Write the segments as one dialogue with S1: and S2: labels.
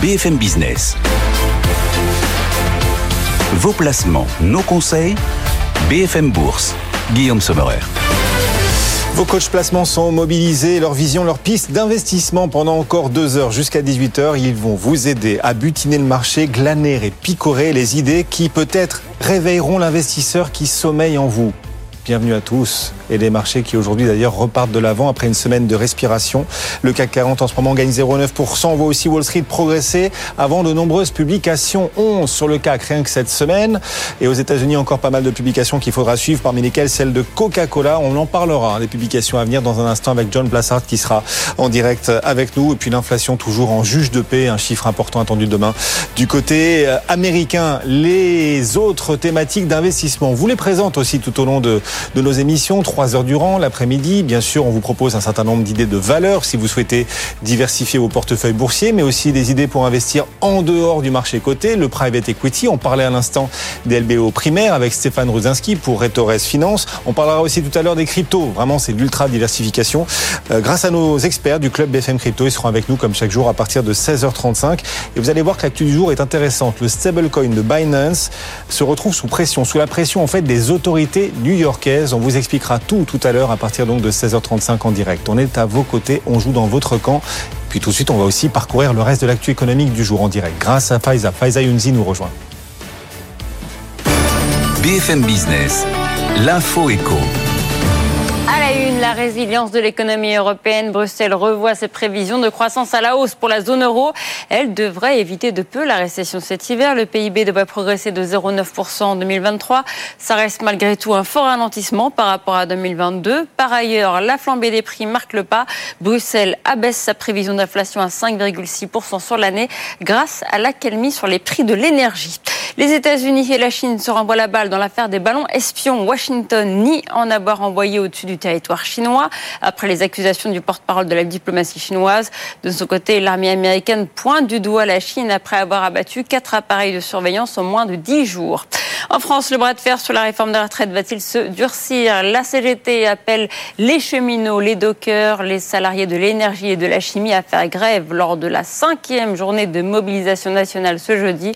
S1: BFM Business. Vos placements, nos conseils, BFM Bourse. Guillaume Sommerer.
S2: Vos coachs placements sont mobilisés, leur vision, leur piste d'investissement pendant encore deux heures jusqu'à 18h. Ils vont vous aider à butiner le marché, glaner et picorer les idées qui peut-être réveilleront l'investisseur qui sommeille en vous. Bienvenue à tous et les marchés qui aujourd'hui d'ailleurs repartent de l'avant après une semaine de respiration. Le CAC 40 en ce moment gagne 0,9%. On voit aussi Wall Street progresser avant de nombreuses publications. 11 sur le CAC rien que cette semaine. Et aux États-Unis encore pas mal de publications qu'il faudra suivre, parmi lesquelles celle de Coca-Cola. On en parlera hein, des publications à venir dans un instant avec John Plassard qui sera en direct avec nous. Et puis l'inflation toujours en juge de paix, un chiffre important attendu demain. Du côté euh, américain, les autres thématiques d'investissement. Vous les présente aussi tout au long de, de nos émissions. 3 heures durant l'après-midi. Bien sûr, on vous propose un certain nombre d'idées de valeur si vous souhaitez diversifier vos portefeuilles boursiers, mais aussi des idées pour investir en dehors du marché coté, le private equity. On parlait à l'instant des LBO primaires avec Stéphane Ruzinski pour Retores Finance. On parlera aussi tout à l'heure des cryptos. Vraiment, c'est l'ultra diversification. Euh, grâce à nos experts du club BFM Crypto, ils seront avec nous comme chaque jour à partir de 16h35. Et vous allez voir que l'actu du jour est intéressante. Le stablecoin de Binance se retrouve sous pression, sous la pression en fait des autorités new-yorkaises. On vous expliquera tout tout à l'heure à partir donc de 16h35 en direct. On est à vos côtés, on joue dans votre camp. Puis tout de suite, on va aussi parcourir le reste de l'actu économique du jour en direct grâce à Faiza. Faiza Younzi nous rejoint.
S1: BFM Business, l'info éco
S3: la résilience de l'économie européenne. Bruxelles revoit ses prévisions de croissance à la hausse pour la zone euro. Elle devrait éviter de peu la récession cet hiver. Le PIB devrait progresser de 0,9% en 2023. Ça reste malgré tout un fort ralentissement par rapport à 2022. Par ailleurs, la flambée des prix marque le pas. Bruxelles abaisse sa prévision d'inflation à 5,6% sur l'année grâce à l'accalmie sur les prix de l'énergie. Les États-Unis et la Chine se renvoient la balle dans l'affaire des ballons espions. Washington nie en avoir envoyé au-dessus du territoire chinois après les accusations du porte-parole de la diplomatie chinoise. De son côté, l'armée américaine pointe du doigt la Chine après avoir abattu quatre appareils de surveillance en moins de dix jours. En France, le bras de fer sur la réforme de la retraite va-t-il se durcir? La CGT appelle les cheminots, les dockers, les salariés de l'énergie et de la chimie à faire grève lors de la cinquième journée de mobilisation nationale ce jeudi.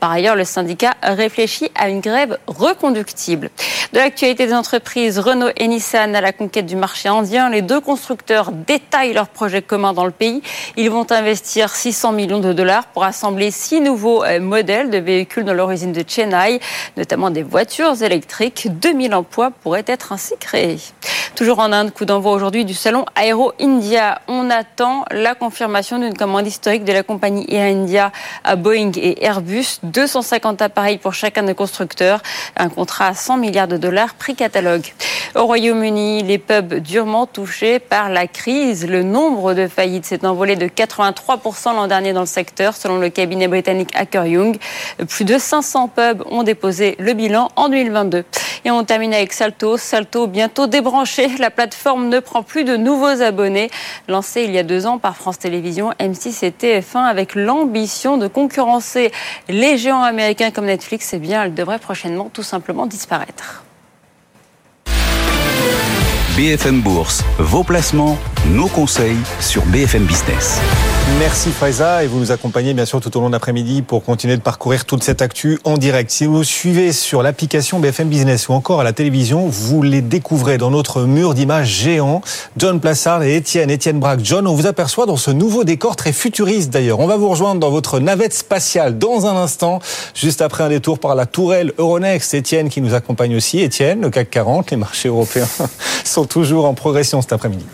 S3: Par ailleurs, le syndicat réfléchit à une grève reconductible. De l'actualité des entreprises, Renault et Nissan à la conquête du marché indien, les deux constructeurs détaillent leurs projets communs dans le pays. Ils vont investir 600 millions de dollars pour assembler six nouveaux euh, modèles de véhicules dans leur usine de Chennai, notamment des voitures électriques. 2000 emplois pourraient être ainsi créés. Toujours en Inde, coup d'envoi aujourd'hui du salon Aero India. On attend la confirmation d'une commande historique de la compagnie Air India à Boeing et Airbus. 250 appareils pour chacun des constructeurs. Un contrat à 100 milliards de dollars, prix catalogue. Au Royaume-Uni, les pubs durement touchés par la crise. Le nombre de faillites s'est envolé de 83% l'an dernier dans le secteur, selon le cabinet britannique Hacker Young. Plus de 500 pubs ont déposé le bilan en 2022. Et on termine avec Salto. Salto bientôt débranché. La plateforme ne prend plus de nouveaux abonnés. Lancée il y a deux ans par France Télévisions, M6 et TF1 avec l'ambition de concurrencer les géants américains comme Netflix. Eh bien, elle devrait prochainement tout simplement disparaître.
S1: BFM Bourse, vos placements, nos conseils sur BFM Business.
S2: Merci Faiza et vous nous accompagnez bien sûr tout au long de l'après-midi pour continuer de parcourir toute cette actu en direct. Si vous suivez sur l'application BFM Business ou encore à la télévision, vous les découvrez dans notre mur d'images géant. John Plassard et Étienne, Étienne Braque. John, on vous aperçoit dans ce nouveau décor très futuriste d'ailleurs. On va vous rejoindre dans votre navette spatiale dans un instant, juste après un détour par la tourelle Euronext. Étienne qui nous accompagne aussi. Étienne, le CAC 40, les marchés européens sont toujours en progression cet après-midi.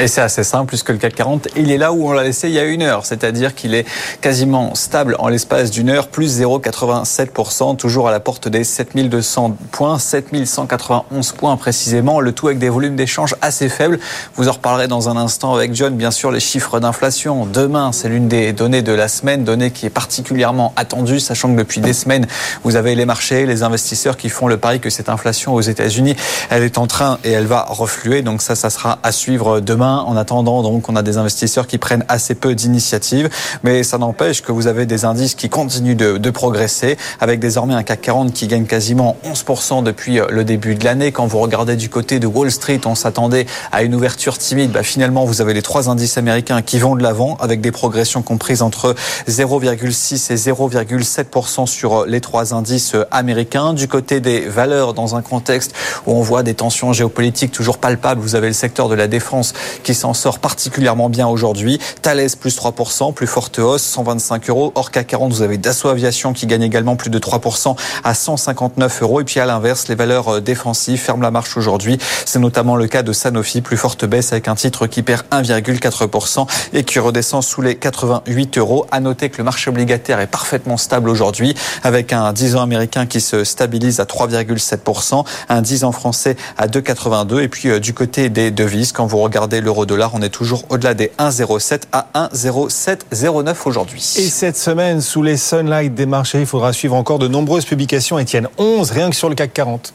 S4: Et c'est assez simple puisque le CAC 40, il est là où on l'a laissé il y a une heure, c'est-à-dire qu'il est quasiment stable en l'espace d'une heure, plus 0,87%, toujours à la porte des 7200 points, 7191 points précisément, le tout avec des volumes d'échange assez faibles. Vous en reparlerez dans un instant avec John, bien sûr, les chiffres d'inflation. Demain, c'est l'une des données de la semaine, donnée qui est particulièrement attendue, sachant que depuis des semaines, vous avez les marchés, les investisseurs qui font le pari que cette inflation aux États-Unis, elle est en train et elle va refluer. Donc ça, ça sera à suivre demain En attendant, donc, on a des investisseurs qui prennent assez peu d'initiatives, mais ça n'empêche que vous avez des indices qui continuent de, de progresser, avec désormais un CAC 40 qui gagne quasiment 11% depuis le début de l'année. Quand vous regardez du côté de Wall Street, on s'attendait à une ouverture timide. Bah, finalement, vous avez les trois indices américains qui vont de l'avant, avec des progressions comprises entre 0,6 et 0,7% sur les trois indices américains. Du côté des valeurs, dans un contexte où on voit des tensions géopolitiques toujours palpables, vous avez le secteur de la défense qui s'en sort particulièrement bien aujourd'hui. Thales plus 3%, plus forte hausse, 125 euros. Orca 40, vous avez Dassault Aviation qui gagne également plus de 3% à 159 euros. Et puis à l'inverse, les valeurs défensives ferment la marche aujourd'hui. C'est notamment le cas de Sanofi, plus forte baisse avec un titre qui perd 1,4% et qui redescend sous les 88 euros. À noter que le marché obligataire est parfaitement stable aujourd'hui avec un 10 ans américain qui se stabilise à 3,7%, un 10 ans français à 2,82 et puis euh, du côté des devises, quand vous regardez l'euro-dollar, on est toujours au-delà des 1,07 à 1,0709 aujourd'hui.
S2: Et cette semaine, sous les sunlight des marchés, il faudra suivre encore de nombreuses publications, Étienne. 11 rien que sur le CAC 40.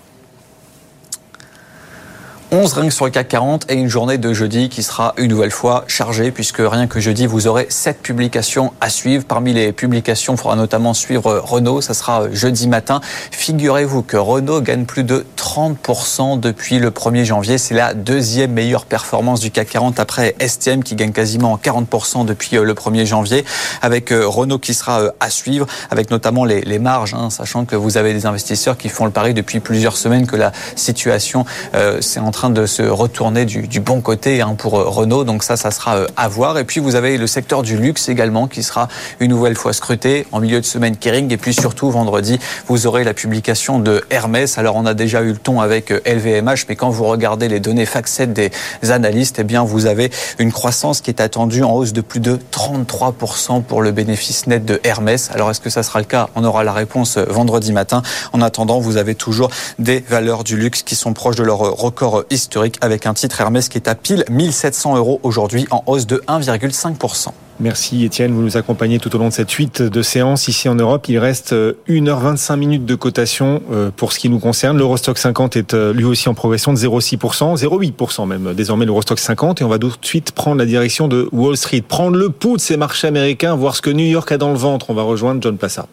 S4: 11 rien que sur le CAC 40 et une journée de jeudi qui sera une nouvelle fois chargée puisque rien que jeudi, vous aurez 7 publications à suivre. Parmi les publications, il faudra notamment suivre Renault. Ça sera jeudi matin. Figurez-vous que Renault gagne plus de 30% depuis le 1er janvier. C'est la deuxième meilleure performance du CAC 40 après STM qui gagne quasiment 40% depuis le 1er janvier avec Renault qui sera à suivre avec notamment les, marges, hein, sachant que vous avez des investisseurs qui font le pari depuis plusieurs semaines que la situation euh, c'est en train de se retourner du, bon côté hein, pour euh, Renault. Donc ça, ça sera euh, à voir. Et puis vous avez le secteur du luxe également qui sera une nouvelle fois scruté en milieu de semaine Kering. Et puis surtout vendredi, vous aurez la publication de Hermès. Alors on a déjà eu le ton avec LVMH, euh, mais quand vous regardez les données FactSet des analystes, eh bien vous avez une croissance qui est attendue en hausse de plus de 33% pour le bénéfice net de Hermès. Alors est-ce que ça sera le cas? On aura la réponse vendredi matin. En attendant, vous avez toujours des valeurs du luxe qui sont proches de leur record historique avec un titre Hermès qui est à pile 1700 euros aujourd'hui en hausse de 1,5%.
S2: Merci Étienne, vous nous accompagnez tout au long de cette suite de séances ici en Europe. Il reste 1h25 minutes de cotation pour ce qui nous concerne. L'Eurostock 50 est lui aussi en progression de 0,6%, 0,8% même désormais l'Eurostock 50 et on va tout de suite prendre la direction de Wall Street, prendre le pouls de ces marchés américains, voir ce que New York a dans le ventre. On va rejoindre John Plassard.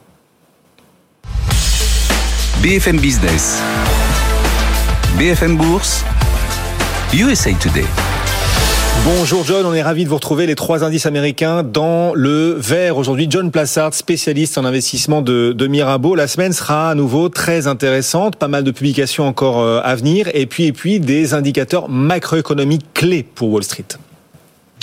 S1: BFM Business. BFM Bourse. USA Today.
S2: Bonjour John, on est ravi de vous retrouver les trois indices américains dans le vert aujourd'hui. John Plassard, spécialiste en investissement de, de, Mirabeau. La semaine sera à nouveau très intéressante, pas mal de publications encore à venir et puis, et puis des indicateurs macroéconomiques clés pour Wall Street.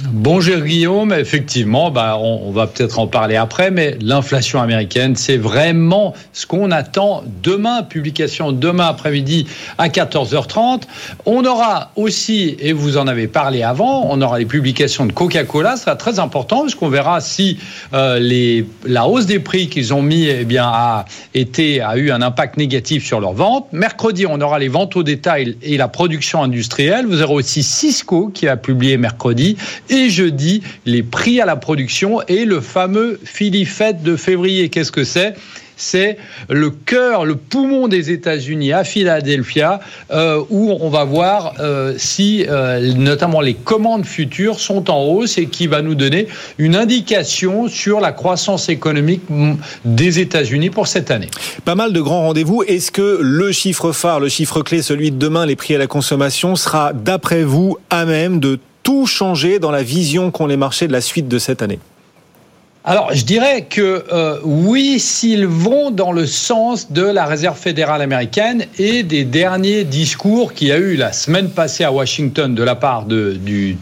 S5: Bonjour Guillaume, effectivement, bah on, va peut-être en parler après, mais l'inflation américaine, c'est vraiment ce qu'on attend demain, publication demain après-midi à 14h30. On aura aussi, et vous en avez parlé avant, on aura les publications de Coca-Cola, ça sera très important, parce qu'on verra si euh, la hausse des prix qu'ils ont mis eh a, a eu un impact négatif sur leurs ventes. Mercredi, on aura les ventes au détail et la production industrielle. Vous aurez aussi Cisco qui a publié mercredi et jeudi les prix à la production et le fameux Fed de février. Qu'est-ce que c'est? C'est le cœur, le poumon des États-Unis à Philadelphia, euh, où on va voir euh, si euh, notamment les commandes futures sont en hausse et qui va nous donner une indication sur la croissance économique des États-Unis pour cette année.
S2: Pas mal de grands rendez-vous. Est-ce que le chiffre phare, le chiffre clé, celui de demain, les prix à la consommation, sera d'après vous à même de tout changer dans la vision qu'ont les marchés de la suite de cette année
S5: alors, je dirais que euh, oui, s'ils vont dans le sens de la Réserve fédérale américaine et des derniers discours qu'il y a eu la semaine passée à Washington de la part de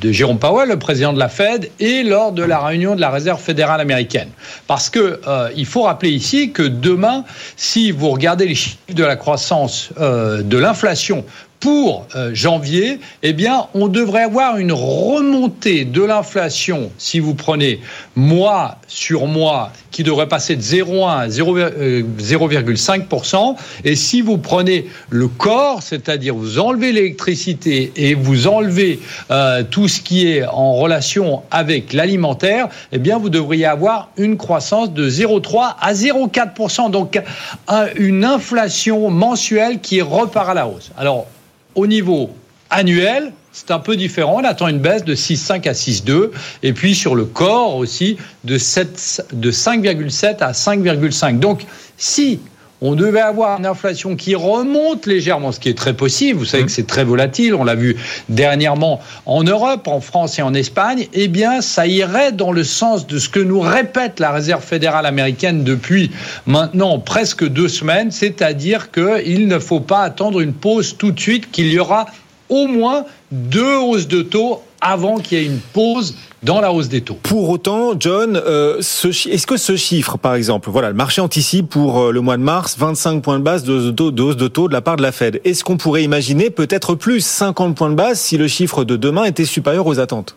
S5: Jérôme Powell, le président de la Fed, et lors de la réunion de la Réserve fédérale américaine. Parce que euh, il faut rappeler ici que demain, si vous regardez les chiffres de la croissance euh, de l'inflation pour euh, janvier, eh bien, on devrait avoir une remontée de l'inflation, si vous prenez mois sur mois, qui devrait passer de 0,1 à 0,5%. Et si vous prenez le corps, c'est-à-dire vous enlevez l'électricité et vous enlevez euh, tout ce qui est en relation avec l'alimentaire, eh bien, vous devriez avoir une croissance de 0,3 à 0,4%. Donc, un, une inflation mensuelle qui repart à la hausse. Alors, au niveau annuel, c'est un peu différent. On attend une baisse de 6,5 à 6,2. Et puis sur le corps aussi, de, 7, de 5,7 à 5,5. Donc, si on devait avoir une inflation qui remonte légèrement, ce qui est très possible. Vous savez que c'est très volatile. On l'a vu dernièrement en Europe, en France et en Espagne. Eh bien, ça irait dans le sens de ce que nous répète la Réserve fédérale américaine depuis maintenant presque deux semaines, c'est-à-dire qu'il ne faut pas attendre une pause tout de suite, qu'il y aura au moins deux hausses de taux avant qu'il y ait une pause dans la hausse des taux.
S2: Pour autant, John, euh, est-ce que ce chiffre, par exemple, voilà, le marché anticipe pour euh, le mois de mars 25 points de base de, hausse de taux de la part de la Fed. Est-ce qu'on pourrait imaginer peut-être plus 50 points de base si le chiffre de demain était supérieur aux attentes?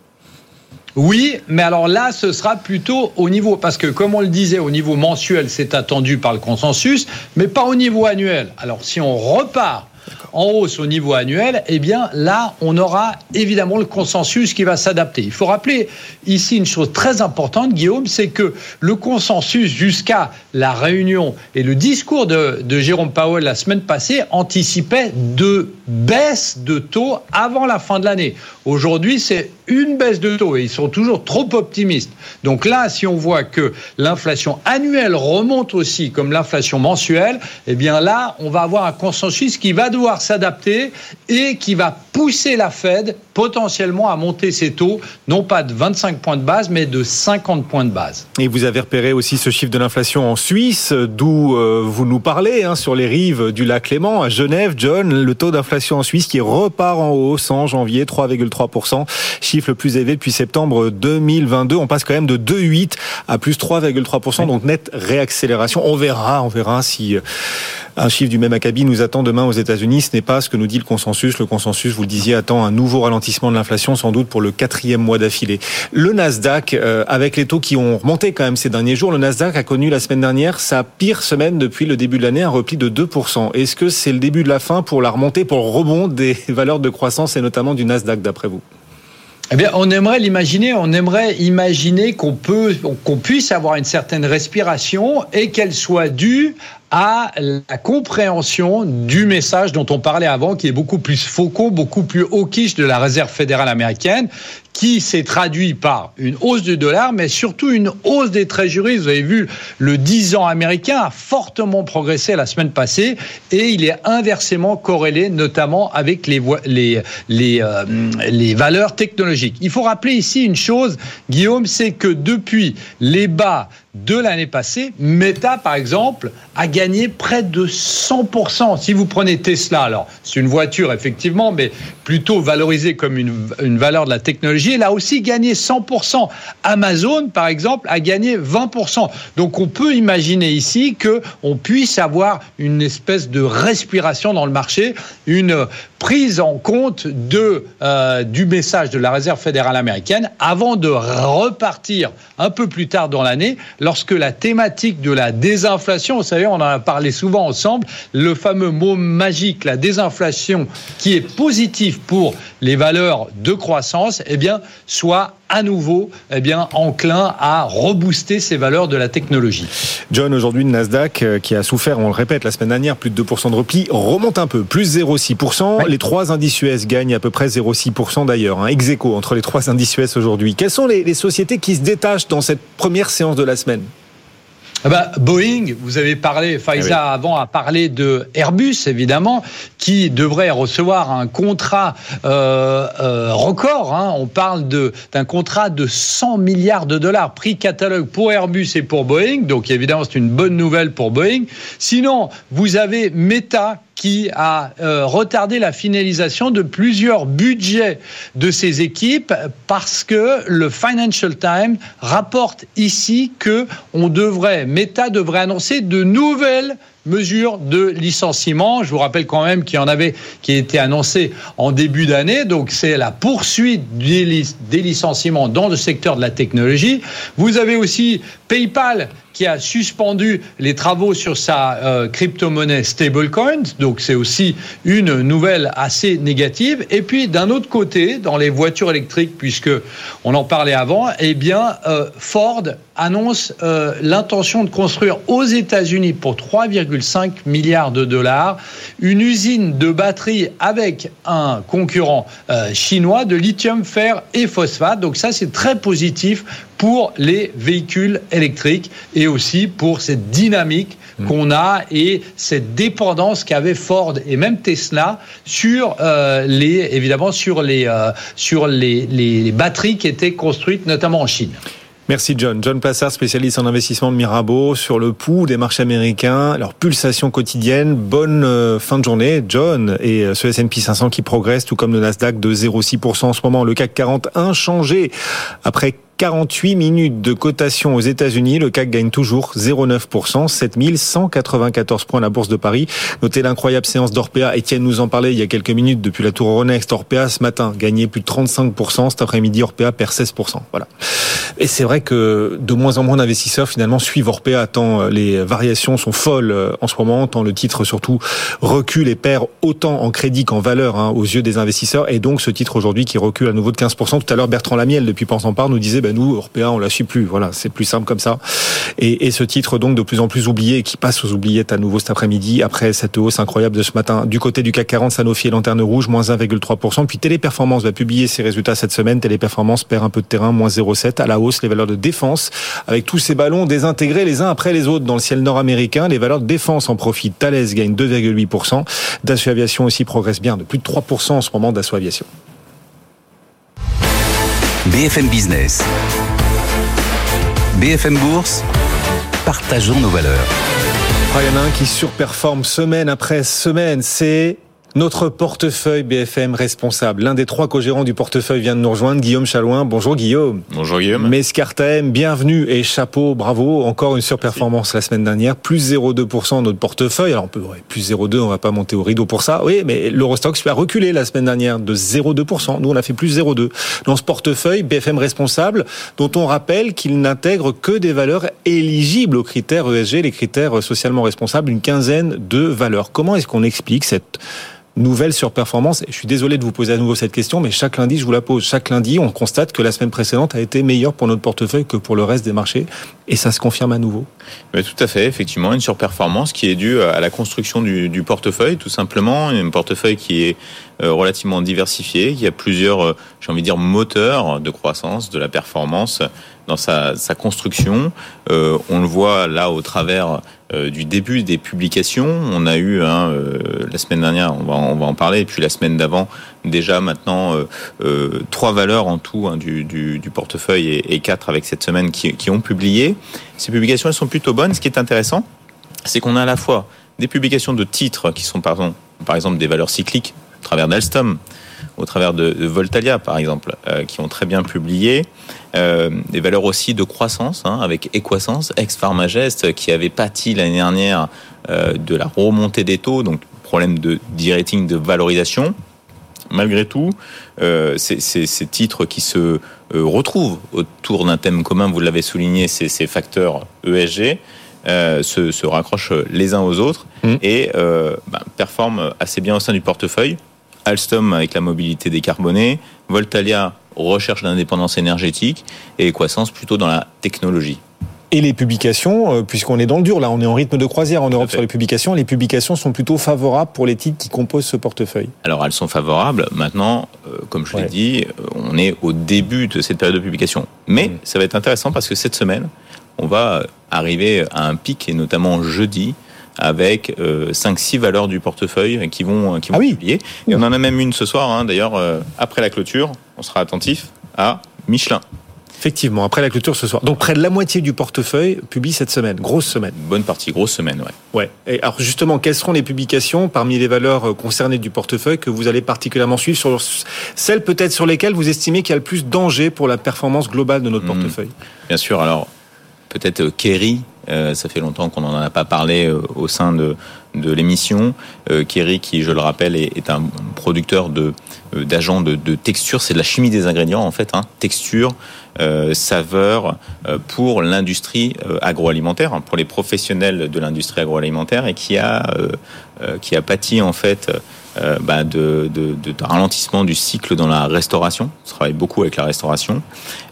S5: Oui, mais alors là, ce sera plutôt au niveau, parce que comme on le disait, au niveau mensuel, c'est attendu par le consensus, mais pas au niveau annuel. Alors si on repart en hausse au niveau annuel, eh bien là, on aura évidemment le consensus qui va s'adapter. Il faut rappeler ici une chose très importante, Guillaume, c'est que le consensus jusqu'à la réunion et le discours de, Jérôme Powell la semaine passée anticipait de baisse de taux avant la fin de l'année. Aujourd'hui, c'est une baisse de taux et ils sont toujours trop optimistes. Donc là, si on voit que l'inflation annuelle remonte aussi comme l'inflation mensuelle, eh bien là, on va avoir un consensus qui va devoir s'adapter et qui va pousser la Fed potentiellement à monter ses taux, non pas de 25 points de base, mais de 50 points de base.
S2: Et vous avez repéré aussi ce chiffre de l'inflation en Suisse, d'où euh, vous nous parlez, hein, sur les rives du lac Léman, à Genève, John, le taux d'inflation en Suisse qui repart en hausse en janvier, 3,3%, chiffre le plus élevé depuis septembre 2022. On passe quand même de 2,8 à plus 3,3%, donc nette réaccélération. On verra, on verra si euh, un chiffre du même acabit nous attend demain aux États-Unis. Ce n'est pas ce que nous dit le consensus. Le consensus, vous le disiez, attend un nouveau ralentissement de l'inflation, sans doute pour le quatrième mois d'affilée. Le Nasdaq, euh, avec les taux qui ont remonté quand même ces derniers jours, le Nasdaq a connu la semaine dernière sa pire semaine depuis le début de l'année, un repli de 2%. Est-ce que c'est le début de la fin pour la remontée, pour le rebond des valeurs de croissance et notamment du Nasdaq d'après vous?
S5: Eh bien, on aimerait l'imaginer. On aimerait imaginer qu'on peut, qu'on puisse avoir une certaine respiration et qu'elle soit due à la compréhension du message dont on parlait avant, qui est beaucoup plus faucon, beaucoup plus hawkish de la Réserve fédérale américaine, qui s'est traduit par une hausse du dollar, mais surtout une hausse des trésoreries. Vous avez vu, le 10 ans américain a fortement progressé la semaine passée et il est inversement corrélé, notamment avec les, euh, les valeurs technologiques. Il faut rappeler ici une chose, Guillaume, c'est que depuis les bas de l'année passée, Meta, par exemple, a gagné près de 100%. Si vous prenez Tesla, alors c'est une voiture, effectivement, mais plutôt valorisée comme une, une valeur de la technologie, elle a aussi gagné 100%. Amazon, par exemple, a gagné 20%. Donc on peut imaginer ici que on puisse avoir une espèce de respiration dans le marché, une prise en compte de, euh, du message de la Réserve fédérale américaine avant de repartir un peu plus tard dans l'année, lorsque la thématique de la désinflation, vous savez, on en a parlé souvent ensemble, le fameux mot magique, la désinflation, qui est positif pour les valeurs de croissance, eh bien, soit à nouveau eh bien, enclin à rebooster ces valeurs de la technologie.
S2: John, aujourd'hui, le Nasdaq, euh, qui a souffert, on le répète, la semaine dernière, plus de 2% de repli, remonte un peu, plus 0,6%. Les trois indices US gagnent à peu près 0,6% d'ailleurs, hein, ex entre les trois indices US aujourd'hui. Quelles sont les sociétés qui se détachent dans cette première séance de la semaine?
S5: Ah bah, Boeing, vous avez parlé, Faiza ah avant a parlé de Airbus, évidemment, qui devrait recevoir un contrat euh, euh, record. Hein. On parle d'un contrat de 100 milliards de dollars, prix catalogue pour Airbus et pour Boeing. Donc évidemment, c'est une bonne nouvelle pour Boeing. Sinon, vous avez Meta qui a euh, retardé la finalisation de plusieurs budgets de ses équipes parce que le Financial Times rapporte ici que on devrait, Meta devrait annoncer de nouvelles mesures de licenciement. Je vous rappelle quand même qu'il y en avait qui étaient annoncées en début d'année. Donc c'est la poursuite des, licenciements dans le secteur de la technologie. Vous avez aussi PayPal qui a suspendu les travaux sur sa euh, crypto-monnaie stablecoin. Donc c'est aussi une nouvelle assez négative. Et puis d'un autre côté, dans les voitures électriques, puisque on en parlait avant, eh bien euh, Ford annonce euh, l'intention de construire aux États-Unis pour 3,5 1,5 milliard de dollars. Une usine de batterie avec un concurrent chinois de lithium, fer et phosphate. Donc ça, c'est très positif pour les véhicules électriques et aussi pour cette dynamique mm. qu'on a et cette dépendance qu'avait Ford et même Tesla sur euh, les évidemment sur les euh, sur les, les batteries qui étaient construites notamment en Chine.
S2: Merci John. John Plassard, spécialiste en investissement de Mirabeau, sur le pouls des marchés américains, leur pulsation quotidienne. Bonne euh, fin de journée, John. Et ce S&P 500 qui progresse, tout comme le Nasdaq de 0,6% en ce moment. Le CAC 40 inchangé après 48 minutes de cotation aux États-Unis. Le CAC gagne toujours 0,9%, 7194 points à la Bourse de Paris. Notez l'incroyable séance d'Orpea. Etienne nous en parlait il y a quelques minutes depuis la tour Euronext. Orpea ce matin gagnait plus de 35%. Cet après-midi, Orpea perd 16%. Voilà. Et c'est vrai que de moins en moins d'investisseurs finalement suivent Orpea tant euh, les variations sont folles euh, en ce moment, tant le titre surtout recule et perd autant en crédit qu'en valeur hein, aux yeux des investisseurs. Et donc ce titre aujourd'hui qui recule à nouveau de 15%. Tout à l'heure, Bertrand Lamiel depuis Pense en Part nous disait ben nous, Européens, on la suit plus. Voilà, c'est plus simple comme ça. Et, ce titre donc de plus en plus oublié, qui passe aux oubliettes à nouveau cet après-midi, après cette hausse incroyable de ce matin. Du côté du CAC 40, Sanofi et Lanterne Rouge, moins 1,3%. Puis Téléperformance va publier ses résultats cette semaine. Téléperformance perd un peu de terrain, moins 0,7. À la hausse, les valeurs de défense, avec tous ces ballons désintégrés les uns après les autres dans le ciel nord-américain. Les valeurs de défense en profitent. Thales gagne 2,8%. Dassault Aviation aussi progresse bien, de plus de 3% en ce moment Dassault Aviation.
S1: BFM Business. BFM Bourse. Partageons nos valeurs.
S2: Ah, il y en a un qui surperforme semaine après semaine, c'est notre portefeuille BFM responsable, l'un des trois co-gérants du portefeuille vient de nous rejoindre, Guillaume Chalouin. Bonjour Guillaume.
S6: Bonjour Guillaume.
S2: Mescartem, bienvenue et chapeau, bravo. Encore une surperformance la semaine dernière, plus 0,2% notre portefeuille. Alors on peut, plus 0,2, on va pas monter au rideau pour ça. Oui, mais l'Eurostox a reculé la semaine dernière de 0,2%. Nous, on a fait plus 0,2. Dans ce portefeuille BFM responsable, dont on rappelle qu'il n'intègre que des valeurs éligibles aux critères ESG, les critères socialement responsables, une quinzaine de valeurs. Comment est-ce qu'on explique cette nouvelle surperformance. Je suis désolé de vous poser à nouveau cette question, mais chaque lundi, je vous la pose. Chaque lundi, on constate que la semaine précédente a été meilleure pour notre portefeuille que pour le reste des marchés. Et ça se confirme à nouveau.
S6: Mais tout à fait, effectivement, une surperformance qui est due à la construction du, portefeuille, tout simplement. Un portefeuille qui est euh, relativement diversifié, qui a plusieurs, euh, j'ai envie de dire, moteurs de croissance, de la performance dans sa, sa construction. Euh, on le voit là au travers euh, du début des publications. On a eu hein, euh, la semaine dernière, on va, on va en parler, et puis la semaine d'avant, déjà maintenant euh, trois valeurs en tout hein, du, du, du, portefeuille et, quatre avec cette semaine qui, qui ont publié. Ces publications, elles sont plutôt bonnes. Ce qui est intéressant, c'est qu'on a à la fois des publications de titres qui sont, pardon, par exemple, des valeurs cycliques, au travers d'Alstom, au travers de, de Voltalia, par exemple, euh, qui ont très bien publié. Euh, des valeurs aussi de croissance, hein, avec Equasens, ex-Pharmagest, qui avait pâti l'année dernière euh, de la remontée des taux, donc problème de de-rating, de valorisation. Malgré tout, euh, ces, titres qui se retrouvent autour d'un thème commun, vous l'avez souligné, c'est ces facteurs ESG, euh, se, se, raccrochent les uns aux autres mmh. et euh, bah, performent assez bien au sein du portefeuille. Alstom avec la mobilité décarbonée, Voltalia recherche d'indépendance énergétique et Equasens plutôt dans la technologie.
S2: Et les publications, euh, puisqu'on est dans le dur, là, on est en rythme de croisière en Europe sur les publications, les publications sont plutôt favorables pour les titres qui composent ce portefeuille.
S6: Alors, elles sont favorables. Maintenant, euh, comme je ouais. l'ai dit, on est au début de cette période de publication. Mais mmh. ça va être intéressant parce que cette semaine, on va arriver à un pic, et notamment jeudi, avec euh, 5-6 valeurs du portefeuille qui vont, qui vont
S2: ah oui.
S6: publier. Et on en a même une ce soir, hein, d'ailleurs, euh, après la clôture, on sera attentif à Michelin.
S2: Effectivement, après la clôture ce soir. Donc près de la moitié du portefeuille publie cette semaine, grosse semaine.
S6: Bonne partie, grosse semaine, ouais.
S2: Ouais. Et alors justement, quelles seront les publications parmi les valeurs concernées du portefeuille que vous allez particulièrement suivre sur celles peut-être sur lesquelles vous estimez qu'il y a le plus danger pour la performance globale de notre mmh. portefeuille?
S6: Bien sûr. Alors peut-être euh, Kerry, euh, ça fait longtemps qu'on n'en a pas parlé euh, au sein de, de l'émission. Euh, Kerry, qui, je le rappelle, est, un producteur de d'agents de, texture, c'est de la chimie des ingrédients en fait, hein, texture, saveur pour l'industrie agroalimentaire, hein, pour les professionnels de l'industrie agroalimentaire et qui a qui a pâti en fait bah, de, de, de, ralentissement du cycle dans la restauration. On travaille beaucoup avec la restauration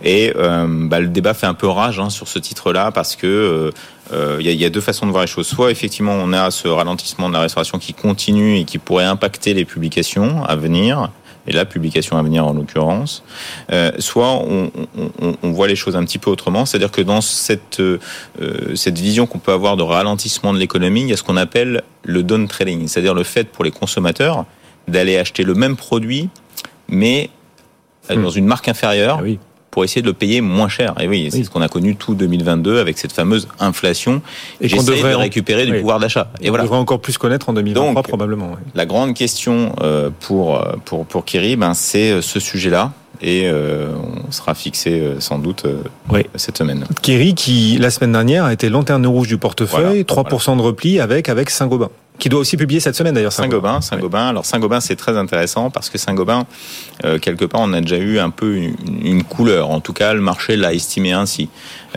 S6: et bah, le débat fait un peu rage hein, sur ce titre-là parce que il y, y, a, deux façons de voir les choses. Soit effectivement on a ce ralentissement de la restauration qui continue et qui pourrait impacter les publications à venir et la publication à venir en l'occurrence, euh, soit on, on, on, voit les choses un petit peu autrement, c'est-à-dire que dans cette, euh, cette vision qu'on peut avoir de ralentissement de l'économie, il y a ce qu'on appelle le down trading, c'est-à-dire le fait pour les consommateurs d'aller acheter le même produit, mais euh, dans hmm. une marque inférieure. Ah oui pour essayer de le payer moins cher. Et oui, c'est ce qu'on a connu tout 2022 avec cette fameuse inflation. Et qu'on devrait récupérer du pouvoir d'achat.
S2: Et on voilà. devrait encore plus connaître en 2023 probablement.
S6: La grande question euh, pour euh, pour pour Kiri, ben c'est euh, ce sujet-là et on sera fixé sans doute cette semaine.
S2: Kiri qui la semaine dernière a été lanterne rouge du portefeuille, 3% de repli avec avec Saint-Gobain qui doit aussi publier cette semaine d'ailleurs.
S6: Saint-Gobain, Saint-Gobain. Alors Saint-Gobain, c'est très intéressant parce que Saint-Gobain, euh, quelque part, on a déjà eu un peu une, couleur. En tout cas, le marché l'a estimé ainsi.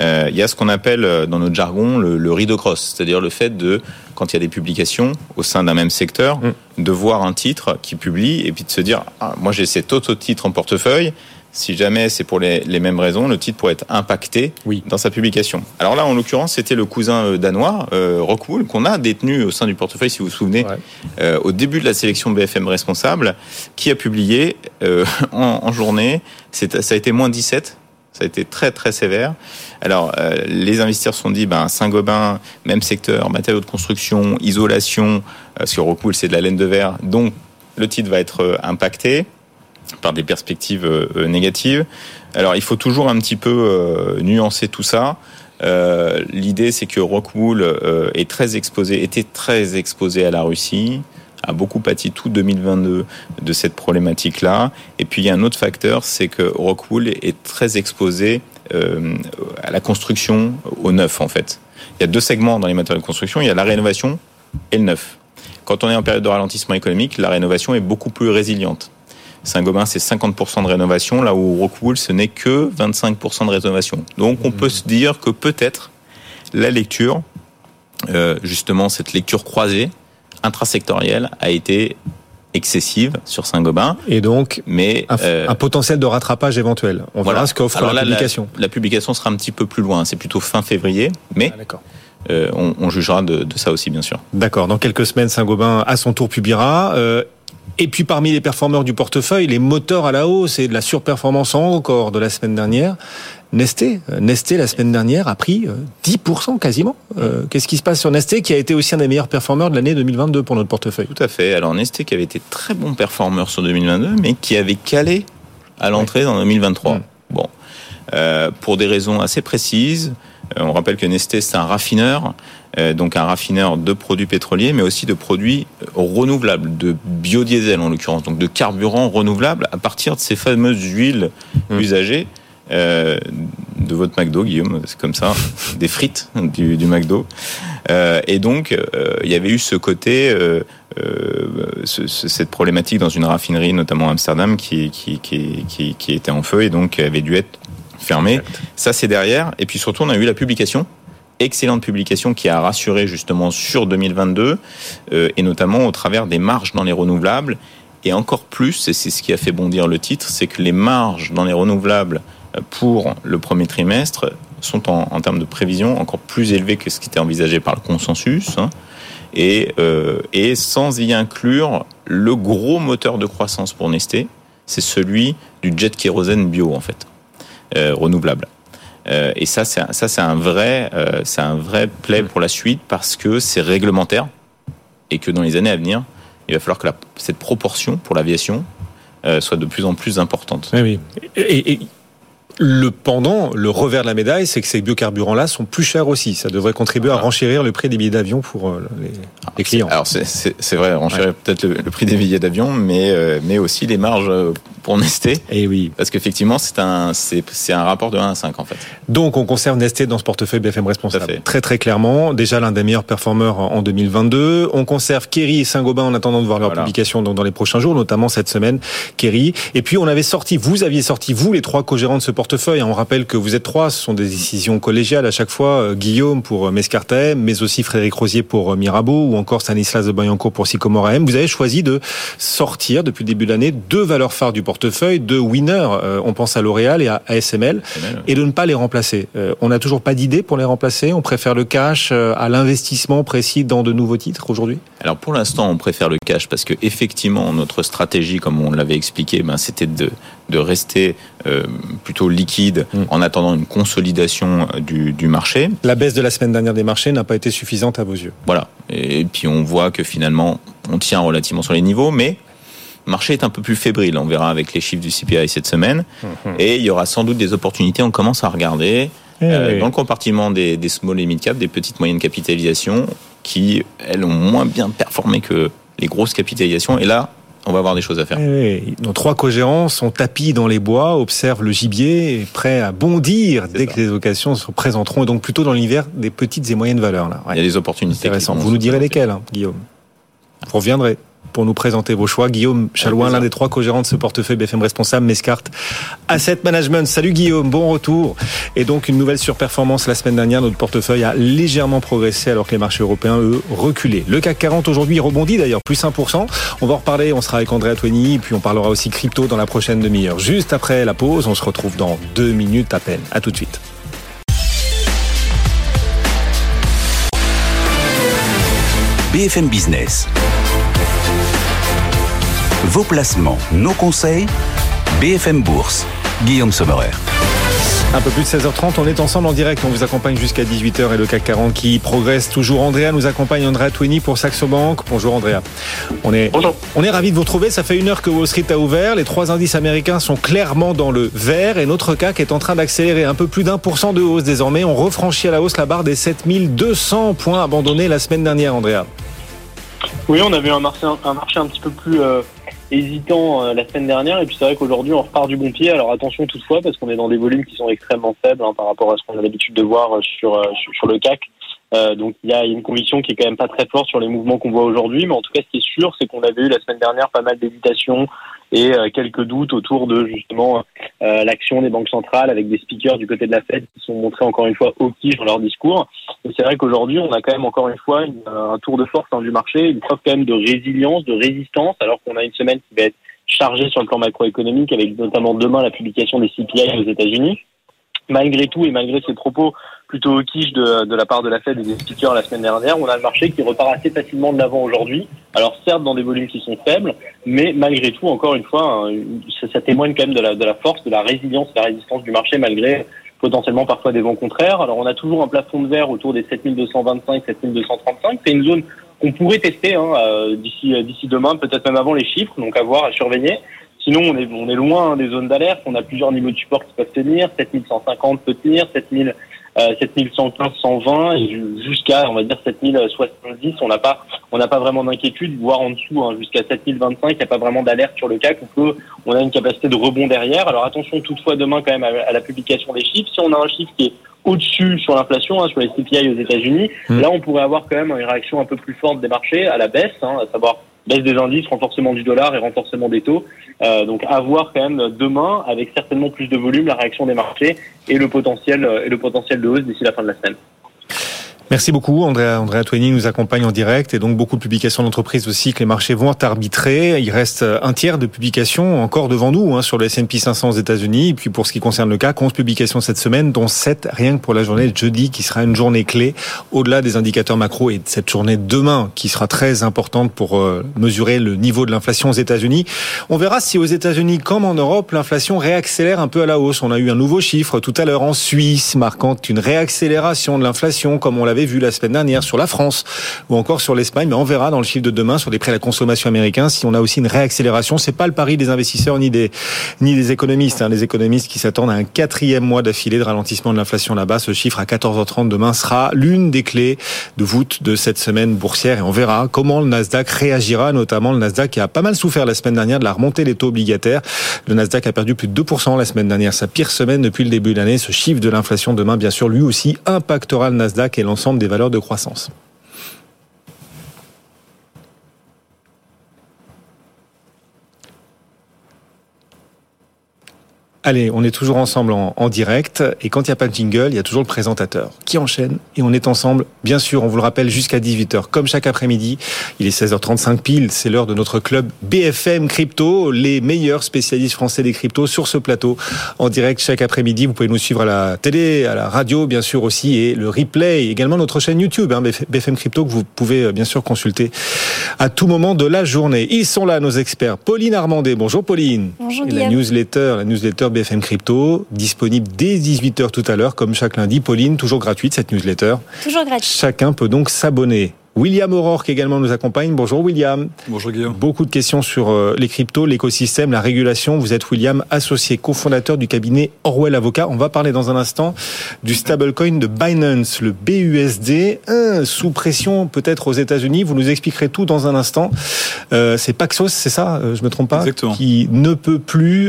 S6: Euh, il y a ce qu'on appelle euh, dans notre jargon le, le rideau cross, c'est-à-dire le fait de, quand il y a des publications au sein d'un même secteur, mm. de voir un titre qui publie et puis de se dire, ah, moi j'ai cet autre titre en portefeuille si jamais c'est pour les, les, mêmes raisons, le titre pourrait être impacté oui. dans sa publication. Alors là, en l'occurrence, c'était le cousin euh, danois, euh, Rockwool, qu'on a détenu au sein du portefeuille, si vous vous souvenez, ouais. euh, au début de la sélection BFM responsable, qui a publié euh, en, en, journée, ça a été moins 17, ça a été très très sévère. Alors, euh, les investisseurs se sont dit, ben, Saint-Gobain, même secteur, matériaux de construction, isolation, parce que Rockwool, c'est de la laine de verre, donc le titre va être euh, impacté par des perspectives euh, négatives. Alors il faut toujours un petit peu euh, nuancer tout ça. Euh, L'idée c'est que Rockwool euh, est très exposé, était très exposé à la Russie, a beaucoup pâti tout 2022 de cette problématique-là. Et puis il y a un autre facteur, c'est que Rockwool est très exposé euh, à la construction, au neuf en fait. Il y a deux segments dans les matériaux de construction, il y a la rénovation et le neuf. Quand on est en période de ralentissement économique, la rénovation est beaucoup plus résiliente. Saint-Gobain, c'est 50% de rénovation, là où Rockwool, ce n'est que 25% de rénovation. Donc on peut se dire que peut-être la lecture, euh, justement cette lecture croisée, intrasectorielle, a été excessive sur Saint-Gobain.
S2: Et donc, mais un, euh, un, potentiel de rattrapage éventuel. On voilà. verra ce qu'offre la, la, publication.
S6: La, la, publication sera un petit peu plus loin. C'est plutôt fin février, mais. Ah, euh, on, on, jugera de, de, ça aussi, bien sûr.
S2: D'accord. Dans quelques semaines, Saint-Gobain, à son tour, publiera. Et puis parmi les performeurs du portefeuille, les moteurs à la hausse et de la surperformance encore de la semaine dernière, Nesté, euh, Nesté la semaine dernière a pris 10% euh, quasiment. Euh, Qu'est-ce qui se passe sur Nesté qui a été aussi un des meilleurs performeurs de l'année 2022 pour notre portefeuille?
S6: Tout à fait. Alors Nesté qui avait été très bon performeur sur 2022 mais qui avait calé à l'entrée ouais. dans 2023. Mmh. Bon, euh, pour des raisons assez précises. On rappelle que Nesté c'est un raffineur donc un raffineur de produits pétroliers, mais aussi de produits renouvelables, de biodiesel en l'occurrence, donc de carburant renouvelable à partir de ces fameuses huiles mmh. usagées. Euh, de votre McDo, Guillaume, c'est comme ça, des frites du, du McDo. Euh, et donc, euh, il y avait eu ce côté, euh, ce, cette problématique dans une raffinerie, notamment à Amsterdam, qui, qui, qui, qui, qui était en feu et donc avait dû être fermée. Ça, c'est derrière. Et puis surtout, on a eu la publication excellente publication qui a rassuré justement sur 2022 euh, et notamment au travers des marges dans les renouvelables et encore plus, et c'est ce qui a fait bondir le titre, c'est que les marges dans les renouvelables euh, pour le premier trimestre sont en, en termes de prévision encore plus élevées que ce qui était envisagé par le consensus. Hein, et, euh, sans y inclure le gros moteur de croissance pour Nesté, c'est celui du jet kérosène bio en fait, euh, renouvelable. Euh, et ça, c'est ça, c'est un vrai, euh, c'est un vrai play pour la suite parce que c'est réglementaire et que dans les années à venir, il va falloir que la, cette proportion pour l'aviation euh, soit de plus en plus importante.
S2: Oui, oui. Et, et, le pendant, le revers de la médaille, c'est que ces biocarburants-là sont plus chers aussi. Ça devrait contribuer voilà. à renchérir le prix des billets d'avion pour les, les clients.
S6: Alors c'est vrai, renchérir ouais. peut-être le, le, prix des billets d'avion, mais, euh, mais aussi les marges pour Nesté.
S2: Et eh oui.
S6: Parce qu'effectivement, c'est un, c'est, un rapport de 1 à 5 en fait.
S2: Donc on conserve Nesté dans ce portefeuille BFM responsable. Très très clairement, déjà l'un des meilleurs performeurs en 2022. On conserve Kerry et Saint-Gobain en attendant de voir leur publication dans, dans, les prochains jours, notamment cette semaine, Kerry. Et puis on avait sorti, vous aviez sorti, vous les trois co-gérants de ce portefeuille. On rappelle que vous êtes trois, ce sont des décisions collégiales à chaque fois. Euh, Guillaume pour euh, Mescartet, mais aussi Frédéric Rosier pour euh, Mirabeau ou encore Stanislas de Bayancourt pour Sycomore AM. Vous avez choisi de sortir depuis le début de l'année deux valeurs phares du portefeuille, deux winners. on pense à L'Oréal et à ASML, et de ne pas les remplacer. on n'a toujours pas d'idée pour les remplacer. On préfère le cash à l'investissement précis dans de nouveaux titres aujourd'hui?
S6: Alors pour l'instant, on préfère le cash parce que effectivement, notre stratégie, comme on l'avait expliqué, ben, c'était de de rester euh, plutôt liquide mm. en attendant une consolidation euh, du, du, marché.
S2: La baisse de la semaine dernière des marchés n'a pas été suffisante à vos yeux?
S6: Voilà. Et puis on voit que finalement, on tient relativement sur les niveaux, mais le marché est un peu plus fébrile. On verra avec les chiffres du CPI cette semaine. Mm-hmm. Et il y aura sans doute des opportunités. On commence à regarder eh euh, dans le compartiment des, des small et mid cap, des petites moyennes capitalisations qui, elles, ont moins bien performé que les grosses capitalisations. Et là, on va avoir des choses à faire.
S2: Eh nos trois co-gérants sont tapis dans les bois, observent le gibier, prêts à bondir dès que les occasions se présenteront, et donc plutôt dans l'univers des petites et moyennes valeurs. Là.
S6: Il y a des opportunités.
S2: Intéressant. Vous nous direz lesquelles, hein, Guillaume. Vous reviendrez pour nous présenter vos choix. Guillaume Chalouin, l'un des trois co-gérants de ce portefeuille BFM responsable, Mescart Asset Management. Salut Guillaume, bon retour. Et donc une nouvelle surperformance la semaine dernière. Notre portefeuille a légèrement progressé alors que les marchés européens, eux, reculaient. Le CAC 40 aujourd'hui rebondit d'ailleurs, plus 1%. On va en reparler, on sera avec André Atouani, puis on parlera aussi crypto dans la prochaine demi-heure. Juste après la pause, on se retrouve dans deux minutes à peine. À tout de suite.
S1: BFM Business. Vos placements, nos conseils, BFM Bourse. Guillaume Sommerer.
S2: Un peu plus de 16h30, on est ensemble en direct, on vous accompagne jusqu'à 18h et le CAC 40 qui progresse toujours. Andrea nous accompagne, Andrea Twini pour Saxo Bank. Bonjour Andrea. On est, Bonjour. on est ravis de vous retrouver, ça fait une heure que Wall Street a ouvert, les trois indices américains sont clairement dans le vert et notre CAC est en train d'accélérer un peu plus d'un pour cent de hausse désormais. On refranchit à la hausse la barre des 7200 points abandonnés la semaine dernière, Andrea.
S7: Oui, on avait un marché un, marché un petit peu plus... Euh, hésitant euh, la semaine dernière. Et puis c'est vrai qu'aujourd'hui, on repart du bon pied. Alors attention toutefois, parce qu'on est dans des volumes qui sont extrêmement faibles hein, par rapport à ce qu'on a l'habitude de voir euh, sur, euh, sur, sur, le CAC. Euh, donc il y a une conviction qui est quand même pas très forte sur les mouvements qu'on voit aujourd'hui, mais en tout cas ce qui est sûr, c'est qu'on avait eu la semaine dernière pas mal d'hésitations et euh, quelques doutes autour de justement euh, l'action des banques centrales avec des speakers du côté de la Fed qui sont montrés encore une fois au dans leur discours. Et c'est vrai qu'aujourd'hui on a quand même encore une fois un tour de force hein, du marché, une preuve quand même de résilience, de résistance, alors qu'on a une semaine qui va être chargée sur le plan macroéconomique avec notamment demain la publication des CPI aux États-Unis malgré tout et malgré ces propos plutôt au quiche de, de, la part de la Fed et des speakers la semaine dernière, on a le marché qui repart assez facilement de l'avant aujourd'hui. Alors certes dans des volumes qui sont faibles, mais malgré tout, encore une fois, hein, ça, témoigne quand même de la, de la force, de la résilience, de la résistance du marché malgré potentiellement parfois des vents contraires. Alors on a toujours un plafond de verre autour des 7225, 7235. C'est une zone qu'on pourrait tester hein, euh, d'ici d'ici demain, peut-être même avant les chiffres, donc à voir, à surveiller. Sinon, on est, on est loin des zones d'alerte. On a plusieurs niveaux de support qui peuvent tenir. 7150 peut tenir, 7000, euh, 7115, 120 et jusqu'à, on va dire, 7070. On n'a pas, on n'a pas vraiment d'inquiétude, voire en dessous, hein, jusqu'à 7025. Il n'y a pas vraiment d'alerte sur le CAC. On peut, on a une capacité de rebond derrière. Alors attention toutefois demain quand même à, la publication des chiffres. Si on a un chiffre qui est au-dessus sur l'inflation, hein, sur les CPI aux États-Unis, mmh. là on pourrait avoir quand même une réaction un peu plus forte des marchés à la baisse, hein, à savoir baisse des indices, renforcement du dollar et renforcement des taux. Euh, donc à voir quand même demain, avec certainement plus de volume, la réaction des marchés et le potentiel euh, et le potentiel de hausse d'ici la fin de la semaine.
S2: Merci beaucoup. Andrea, Andrea nous accompagne en direct et donc beaucoup de publications d'entreprises aussi que les marchés vont arbitrer. Il reste un tiers de publications encore devant nous hein, sur le S&P 500 aux États-Unis. Et puis pour ce qui concerne le CAC, 11 publications cette semaine, dont 7 rien que pour la journée de jeudi qui sera une journée clé au-delà des indicateurs macro et de cette journée demain qui sera très importante pour euh, mesurer le niveau de l'inflation aux États-Unis. On verra si aux États-Unis comme en Europe, l'inflation réaccélère un peu à la hausse. On a eu un nouveau chiffre tout à l'heure en Suisse marquant une réaccélération de l'inflation comme on l'avait vu la semaine dernière sur la France ou encore sur l'Espagne. Mais on verra dans le chiffre de demain sur les prêts à la consommation américains si on a aussi une réaccélération. C'est pas le pari des investisseurs ni des ni des économistes. Hein. Les économistes qui s'attendent à un quatrième mois d'affilée de ralentissement de l'inflation là-bas. Ce chiffre à 14h30 demain sera l'une des clés de voûte de cette semaine boursière et on verra comment le Nasdaq réagira, notamment le Nasdaq qui a pas mal souffert la semaine dernière de la remontée des taux obligataires. Le Nasdaq a perdu plus de 2% la semaine dernière, sa pire semaine depuis le début de l'année. Ce chiffre de l'inflation demain, bien sûr, lui aussi impactera le Nasdaq et l'ensemble des valeurs de croissance. Allez, on est toujours ensemble en, direct et quand il n'y a pas de jingle, il y a toujours le présentateur qui enchaîne et on est ensemble, bien sûr, on vous le rappelle, jusqu'à 18h, comme chaque après-midi. Il est 16h35 pile, c'est l'heure de notre club BFM Crypto, les meilleurs spécialistes français des cryptos sur ce plateau en direct chaque après-midi. Vous pouvez nous suivre à la télé, à la radio, bien sûr aussi, et le replay, également notre chaîne YouTube, hein, BFM Crypto, que vous pouvez euh, bien sûr consulter à tout moment de la journée. Ils sont là, nos experts. Pauline Armandet, bonjour Pauline.
S8: Bonjour
S2: et la newsletter, la newsletter BFM Crypto, disponible dès 18h tout à l'heure, comme chaque lundi. Pauline, toujours gratuite cette newsletter.
S8: Toujours gratuite.
S2: Chacun peut donc s'abonner. William Aurore également nous accompagne. Bonjour William.
S9: Bonjour Guillaume.
S2: Beaucoup de questions sur euh, les cryptos, l'écosystème, la régulation. Vous êtes William, associé cofondateur du cabinet Orwell Avocat. On va parler dans un instant du stablecoin de Binance, le BUSD, sous pression peut-être aux États-Unis. Vous nous expliquerez tout dans un instant. Euh, c'est Paxos, c'est ça euh, Je me trompe pas
S9: Exactement.
S2: Qui ne peut plus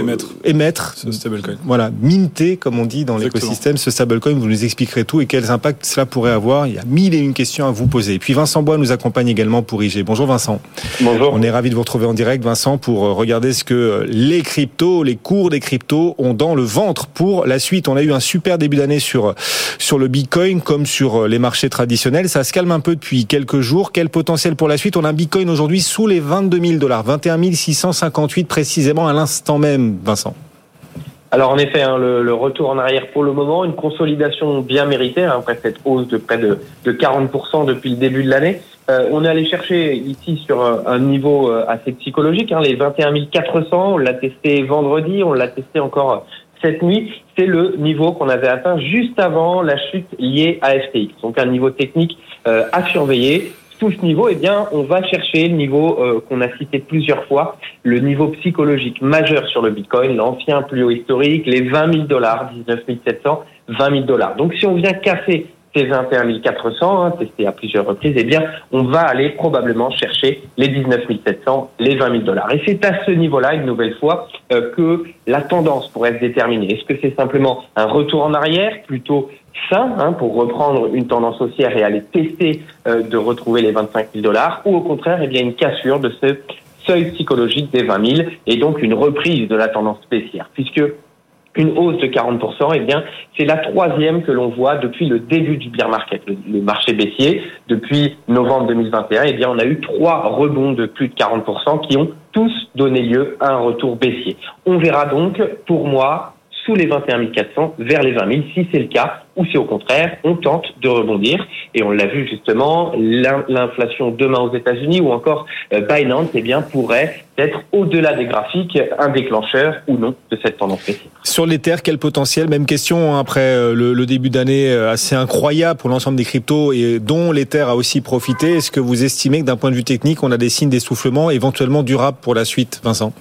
S9: émettre,
S2: émettre
S9: ce stablecoin.
S2: Voilà, minter comme on dit dans l'écosystème ce stablecoin. Vous nous expliquerez tout et quels impacts cela pourrait avoir. Il y a mille et une questions à vous poser. Et puis Vincent Bois nous accompagne également pour IG. Bonjour Vincent.
S10: Bonjour.
S2: On est ravi de vous retrouver en direct Vincent pour euh, regarder ce que euh, les cryptos, les cours des cryptos ont dans le ventre pour la suite. On a eu un super début d'année sur euh, sur le Bitcoin comme sur les marchés traditionnels. Ça se calme un peu depuis quelques jours. Quel potentiel pour la suite? On a un Bitcoin aujourd'hui sous les 22 000 dollars, 21 658 précisément à l'instant même, Vincent.
S10: Alors en effet, hein, le, retour en arrière pour le moment, une consolidation bien méritée hein, après cette hausse de près de, de 40% depuis le début de l'année. Euh, on est allé chercher ici sur un, niveau euh, assez psychologique, hein, les 21 400. On l'a testé vendredi, on l'a testé encore cette nuit. C'est le niveau qu'on avait atteint juste avant la chute liée à FTX. Donc un niveau technique euh, à surveiller tout ce niveau, eh bien, on va chercher le niveau euh, qu'on a cité plusieurs fois, le niveau psychologique majeur sur le Bitcoin, l'ancien plus haut historique, les 20 000 dollars, 19 700, 20 000 dollars. Donc, si on vient casser ces 21 400, hein, testés à plusieurs reprises, eh bien, on va aller probablement chercher les 19 700, les 20 000 dollars. Et c'est à ce niveau-là, une nouvelle fois, euh, que la tendance pourrait se déterminer. Est-ce que c'est simplement un retour en arrière, plutôt sain, hein, pour reprendre une tendance haussière et aller tester euh, de retrouver les 25 000 dollars, ou au contraire, eh bien, une cassure de ce seuil psychologique des 20 000 et donc une reprise de la tendance baissière, puisque une hausse de 40%, eh bien, c'est la troisième que l'on voit depuis le début du bear market, le, marché baissier. Depuis novembre 2021, eh bien, on a eu trois rebonds de plus de 40% qui ont tous donné lieu à un retour baissier. On verra donc, pour moi, sous les 21 400 vers les 20 000 si c'est le cas ou si au contraire on tente de rebondir et on l'a vu justement l'inflation demain aux États-Unis ou encore euh, Binance eh bien pourrait être au-delà des graphiques un déclencheur ou non de cette tendance baissière.
S2: Sur l'Ether, quel potentiel? Même question hein, après euh, le, début d'année euh, assez incroyable pour l'ensemble des cryptos et dont l'Ether a aussi profité. Est-ce que vous estimez que d'un point de vue technique, on a des signes d'essoufflement éventuellement durables pour la suite, Vincent?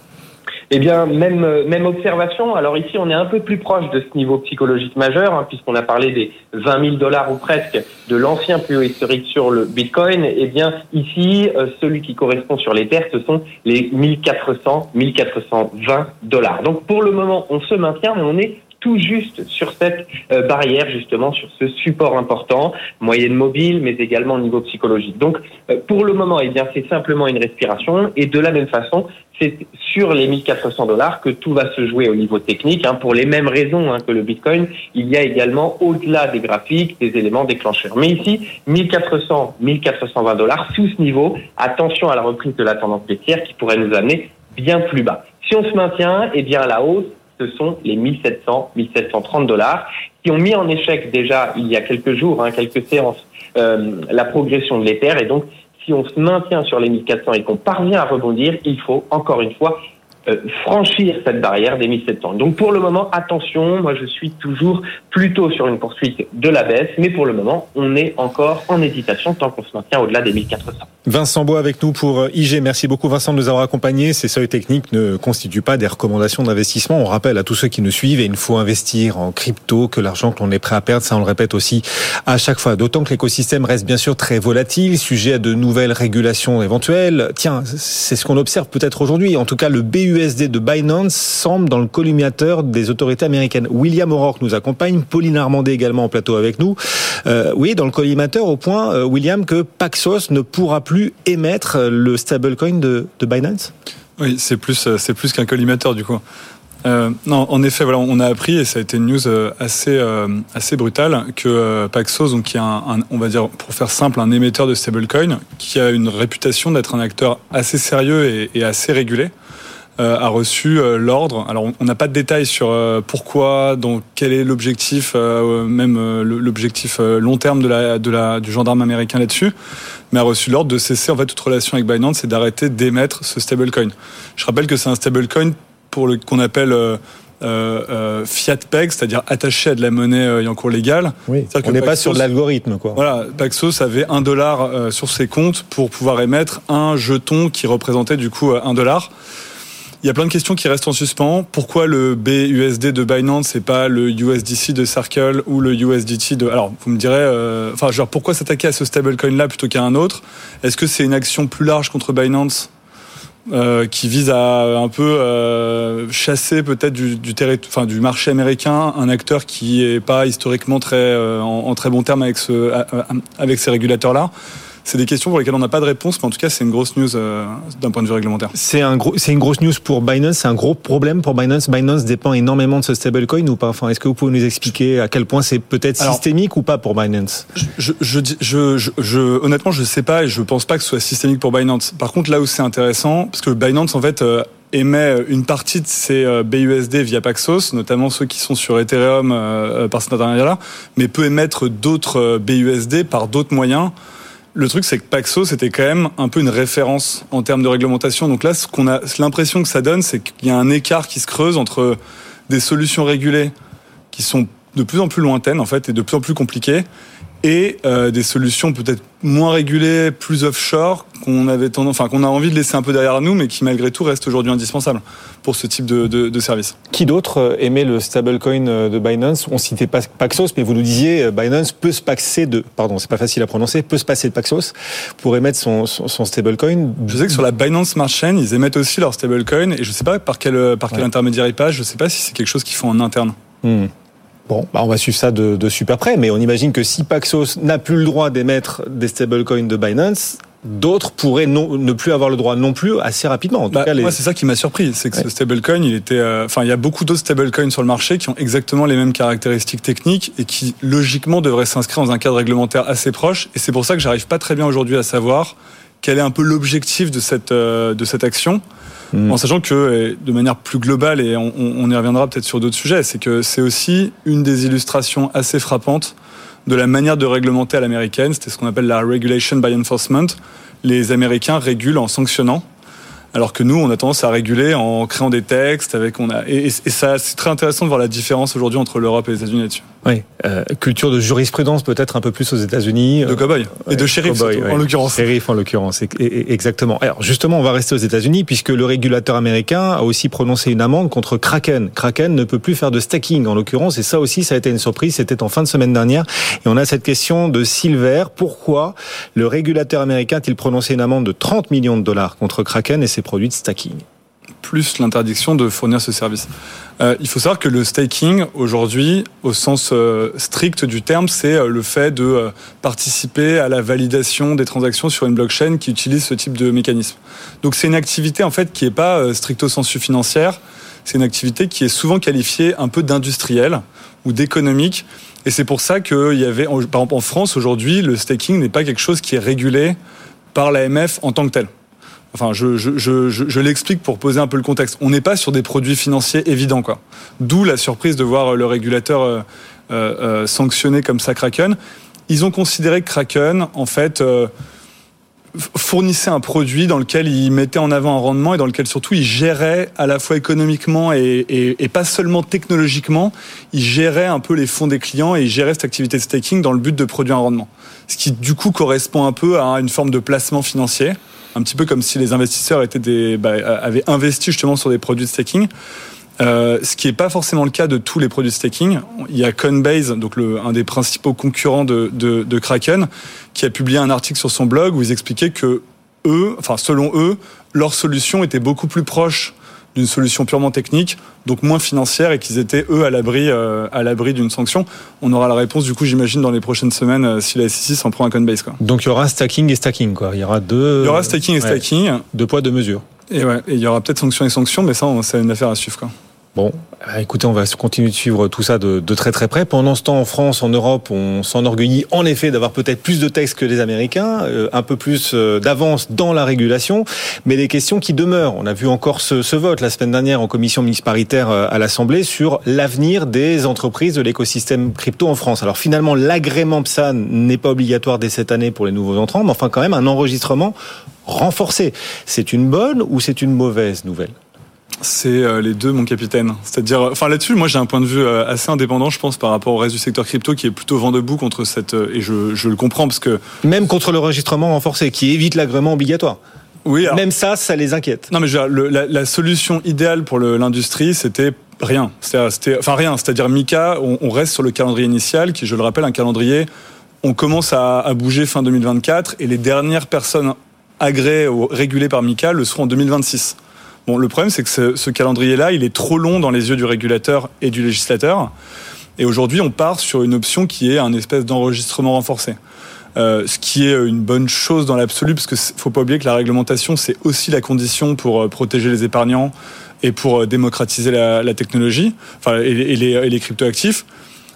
S10: Eh bien, même euh, même observation. Alors ici, on est un peu plus proche de ce niveau psychologique majeur, hein, puisqu'on a parlé des 20 000 dollars ou presque de l'ancien plus haut historique sur le Bitcoin. Eh bien, ici, euh, celui qui correspond sur les terres, ce sont les 1400, 1420 dollars. Donc, pour le moment, on se maintient, mais on est tout juste sur cette euh, barrière, justement, sur ce support important, moyenne mobile, mais également au niveau psychologique. Donc, euh, pour le moment, eh bien, c'est simplement une respiration. Et de la même façon, c'est sur les 1400 dollars que tout va se jouer au niveau technique. Hein, pour les mêmes raisons hein, que le Bitcoin, il y a également, au-delà des graphiques, des éléments déclencheurs. Mais ici, 1400, 1420 dollars, sous ce niveau, attention à la reprise de la tendance baissière qui pourrait nous amener bien plus bas. Si on se maintient, eh bien, à la hausse, ce sont les 1700, 1730 dollars, qui ont mis en échec déjà il y a quelques jours, hein, quelques séances, euh, la progression de l'Ether. Et donc, si on se maintient sur les 1400 et qu'on parvient à rebondir, il faut encore une fois
S8: franchir cette barrière des 1700. Donc pour le moment, attention, moi je suis toujours plutôt sur une poursuite de la baisse, mais pour le moment, on est encore en hésitation tant qu'on se maintient au-delà des 1400.
S2: Vincent Bois avec nous pour euh, IG. Merci beaucoup Vincent de nous avoir accompagnés. Ces seuils techniques ne constituent pas des recommandations d'investissement. On rappelle à tous ceux qui nous suivent, et il faut investir en crypto, que l'argent que l'on est prêt à perdre, ça on le répète aussi à chaque fois. D'autant que l'écosystème reste bien sûr très volatile, sujet à de nouvelles régulations éventuelles. Tiens, c'est ce qu'on observe peut-être aujourd'hui. En tout cas, le BUSD de Binance semble dans le collimateur des autorités américaines. William O'Rourke nous accompagne, Pauline Armandé également en plateau avec nous. Euh, oui, dans le collimateur au point, euh, William, que Paxos ne pourra plus émettre le stablecoin de, de Binance?
S9: Oui, c'est plus, euh, c'est plus qu'un collimateur du coup. Euh, non, en effet, voilà, on a appris et ça a été une news euh, assez euh, assez brutale que Paxos, donc qui est un, un, on va dire pour faire simple, un émetteur de stablecoin, qui a une réputation d'être un acteur assez sérieux et, et assez régulé, a reçu l'ordre. Alors, on n'a pas de détails sur pourquoi, donc quel est l'objectif, même l'objectif long terme de la, de la, du gendarme américain là-dessus, mais a reçu l'ordre de cesser en fait toute relation avec Binance et d'arrêter d'émettre ce stablecoin. Je rappelle que c'est un stablecoin pour le qu'on appelle euh, euh, fiat peg, c'est-à-dire attaché à de la monnaie euh, ayant cours légal.
S2: Oui, on n'est pas sur de l'algorithme, quoi.
S9: Voilà, Paxos avait un dollar euh, sur ses comptes pour pouvoir émettre un jeton qui représentait du coup un dollar. Il y a plein de questions qui restent en suspens. Pourquoi le BUSD de Binance et pas le USDC de Circle ou le USDT de... Alors, vous me direz, euh... enfin, genre, pourquoi s'attaquer à ce stablecoin-là plutôt qu'à un autre? Est-ce que c'est une action plus large contre Binance euh, qui vise à un peu euh, chasser peut-être du, enfin, du marché américain un acteur qui est pas historiquement très euh, en, en, très bon terme avec ce avec ces régulateurs là. C'est des questions pour lesquelles on n'a pas de réponse, mais en tout cas, c'est une grosse news euh, d'un point de vue réglementaire.
S2: C'est un gros, c'est une grosse news pour Binance. C'est un gros problème pour Binance. Binance dépend énormément de ce stablecoin ou pas? Enfin, est-ce que vous pouvez nous expliquer à quel point c'est peut-être systémique ou pas pour Binance?
S9: je, je, je, je, je, honnêtement, je sais pas et je pense pas que ce soit systémique pour Binance. Par contre, là où c'est intéressant, parce que Binance, en fait. Euh, émet une partie de euh, BUSD via Paxos, notamment ceux qui sont sur Ethereum euh, par cet intermédiaire-là, mais peut émettre d'autres BUSD par d'autres moyens. Le truc, c'est que Paxos c'était quand même un peu une référence en termes de réglementation. Donc là, qu'on a, l'impression que ça donne, c'est qu'il y a un écart qui se creuse entre des solutions régulées qui sont de plus en plus lointaines, en fait, et de plus en plus compliquées, et euh, des solutions peut-être moins régulées, plus offshore, qu'on avait tendance, enfin qu'on a envie de laisser un peu derrière nous, mais qui malgré tout reste aujourd'hui indispensable pour ce type de, de, de service.
S2: Qui d'autre aimait le stablecoin de Binance? On citait pas Paxos, mais vous nous disiez Binance peut se passer de, pardon, c'est pas facile à prononcer, peut se passer de Paxos pour émettre son, son, son stablecoin.
S9: Je sais que sur la Binance Smart Chain, ils émettent aussi leur stablecoin, et je sais pas par quel par quel ouais. intermédiaire ils passent. Je sais pas si c'est quelque chose qu'ils font en interne.
S2: Hmm. Bon, bah on va suivre ça de, de, super près, mais on imagine que si Paxos n'a plus le droit d'émettre des stablecoins de Binance, d'autres pourraient non, ne plus avoir le droit non plus assez rapidement. En
S9: bah,
S2: tout cas, les...
S9: Moi, c'est ça qui m'a surpris, c'est que ouais. ce stablecoin, il était, enfin, euh, il y a beaucoup d'autres stablecoins sur le marché qui ont exactement les mêmes caractéristiques techniques et qui logiquement devraient s'inscrire dans un cadre réglementaire assez proche. Et c'est pour ça que j'arrive pas très bien aujourd'hui à savoir quel est un peu l'objectif de cette euh, de cette action. Mmh. En sachant que, de manière plus globale, et on, on y reviendra peut-être sur d'autres sujets, c'est que c'est aussi une des illustrations assez frappantes de la manière de réglementer à l'américaine. C'était ce qu'on appelle la regulation by enforcement. Les Américains régulent en sanctionnant. Alors que nous, on a tendance à réguler en créant des textes avec on a et, et ça c'est très intéressant de voir la différence aujourd'hui entre l'Europe et les États-Unis là-dessus.
S2: Oui, euh, culture de jurisprudence peut-être un peu plus aux États-Unis.
S9: De cow-boy
S2: ouais,
S9: et de shérif
S2: ouais.
S9: en l'occurrence.
S2: Shérif en l'occurrence, exactement. Alors justement, on va rester aux États-Unis puisque le régulateur américain a aussi prononcé une amende contre Kraken. Kraken ne peut plus faire de stacking en l'occurrence et ça aussi, ça a été une surprise. C'était en fin de semaine dernière et on a cette question de Silver. Pourquoi le régulateur américain a-t-il prononcé une amende de 30 millions de dollars contre Kraken et produits de stacking
S9: plus l'interdiction de fournir ce service. Euh, il faut savoir que le staking, aujourd'hui, au sens euh, strict du terme, c'est euh, le fait de participer à la validation des transactions sur une blockchain qui utilise ce type de mécanisme. Donc c'est une activité en fait qui n'est pas stricto sensu financière, c'est une activité qui est souvent qualifiée un peu d'industrielle ou d'économique. Et c'est pour ça qu'il y avait, par exemple en France aujourd'hui, le staking n'est pas quelque chose qui est régulé par l'AMF en tant que tel. Enfin, je, je, je, je l'explique pour poser un peu le contexte. On n'est pas sur des produits financiers évidents, quoi. D'où la surprise de voir le régulateur euh, euh, sanctionné comme ça Kraken. Ils ont considéré que Kraken, en fait, euh, fournissait un produit dans lequel il mettait en avant un rendement et dans lequel surtout il gérait à la fois économiquement et, et, et, pas seulement technologiquement, il gérait un peu les fonds des clients et il gérait cette activité de staking dans le but de produire un rendement. Ce qui du coup correspond un peu à une forme de placement financier, un petit peu comme si les investisseurs bah, avaient investi justement sur des produits de staking. Euh, ce qui n'est pas forcément le cas de tous les produits de staking. Il y a Coinbase, donc le, un des principaux concurrents de, de, de, Kraken, qui a publié un article sur son blog où ils expliquaient que eux, enfin selon eux, leur solution était beaucoup plus proche d'une solution purement technique, donc moins financière, et qu'ils étaient eux à l'abri euh, à l'abri d'une sanction. On aura la réponse du coup, j'imagine, dans les prochaines semaines euh, si la SEC s'en prend un Coinbase. Quoi.
S2: Donc il y aura stacking et stacking, quoi. Il y aura deux.
S9: Il y aura stacking et stacking.
S2: Deux poids deux mesures.
S9: Et ouais, et il y aura peut-être sanctions et sanctions, mais ça, c'est une affaire à suivre. Quoi.
S2: Bon, euh, écoutez, on va continuer de suivre tout ça de, très très près. Pendant ce temps, en France, en Europe, on s'enorgueillit en effet d'avoir peut-être plus de textes que les Américains, euh, un peu plus euh, d'avance dans la régulation, mais des questions qui demeurent. On a vu encore ce, vote la semaine dernière en commission ministre paritaire à l'Assemblée sur l'avenir des entreprises de l'écosystème crypto en France. Alors finalement, l'agrément PSAN n'est pas obligatoire dès cette année pour les nouveaux entrants, mais enfin quand même un enregistrement renforcé. C'est une bonne ou c'est une mauvaise nouvelle?
S9: C'est euh, les deux, mon capitaine. C'est-à-dire, enfin là-dessus, moi j'ai un point de vue euh, assez indépendant, je pense, par rapport au reste du secteur crypto, qui est plutôt vent debout contre cette. Euh, et je, je le comprends parce que
S2: même contre l'enregistrement renforcé, qui évite l'agrément obligatoire. Oui. Même ça, ça les inquiète.
S9: Non, mais je la, la, solution idéale pour l'industrie, c'était rien. C'était, enfin rien. C'est-à-dire Mika, on, on, reste sur le calendrier initial, qui, je le rappelle, un calendrier. On commence à, à bouger fin 2024, et les dernières personnes agréées ou régulées par Mika le seront en 2026. Bon, le problème, c'est que ce, calendrier-là, il est trop long dans les yeux du régulateur et du législateur. Et aujourd'hui, on part sur une option qui est un espèce d'enregistrement renforcé. Euh, ce qui est une bonne chose dans l'absolu, parce qu'il ne faut pas oublier que la réglementation, c'est aussi la condition pour euh, protéger les épargnants et pour euh, démocratiser la, technologie, enfin, et, et les, et les cryptoactifs.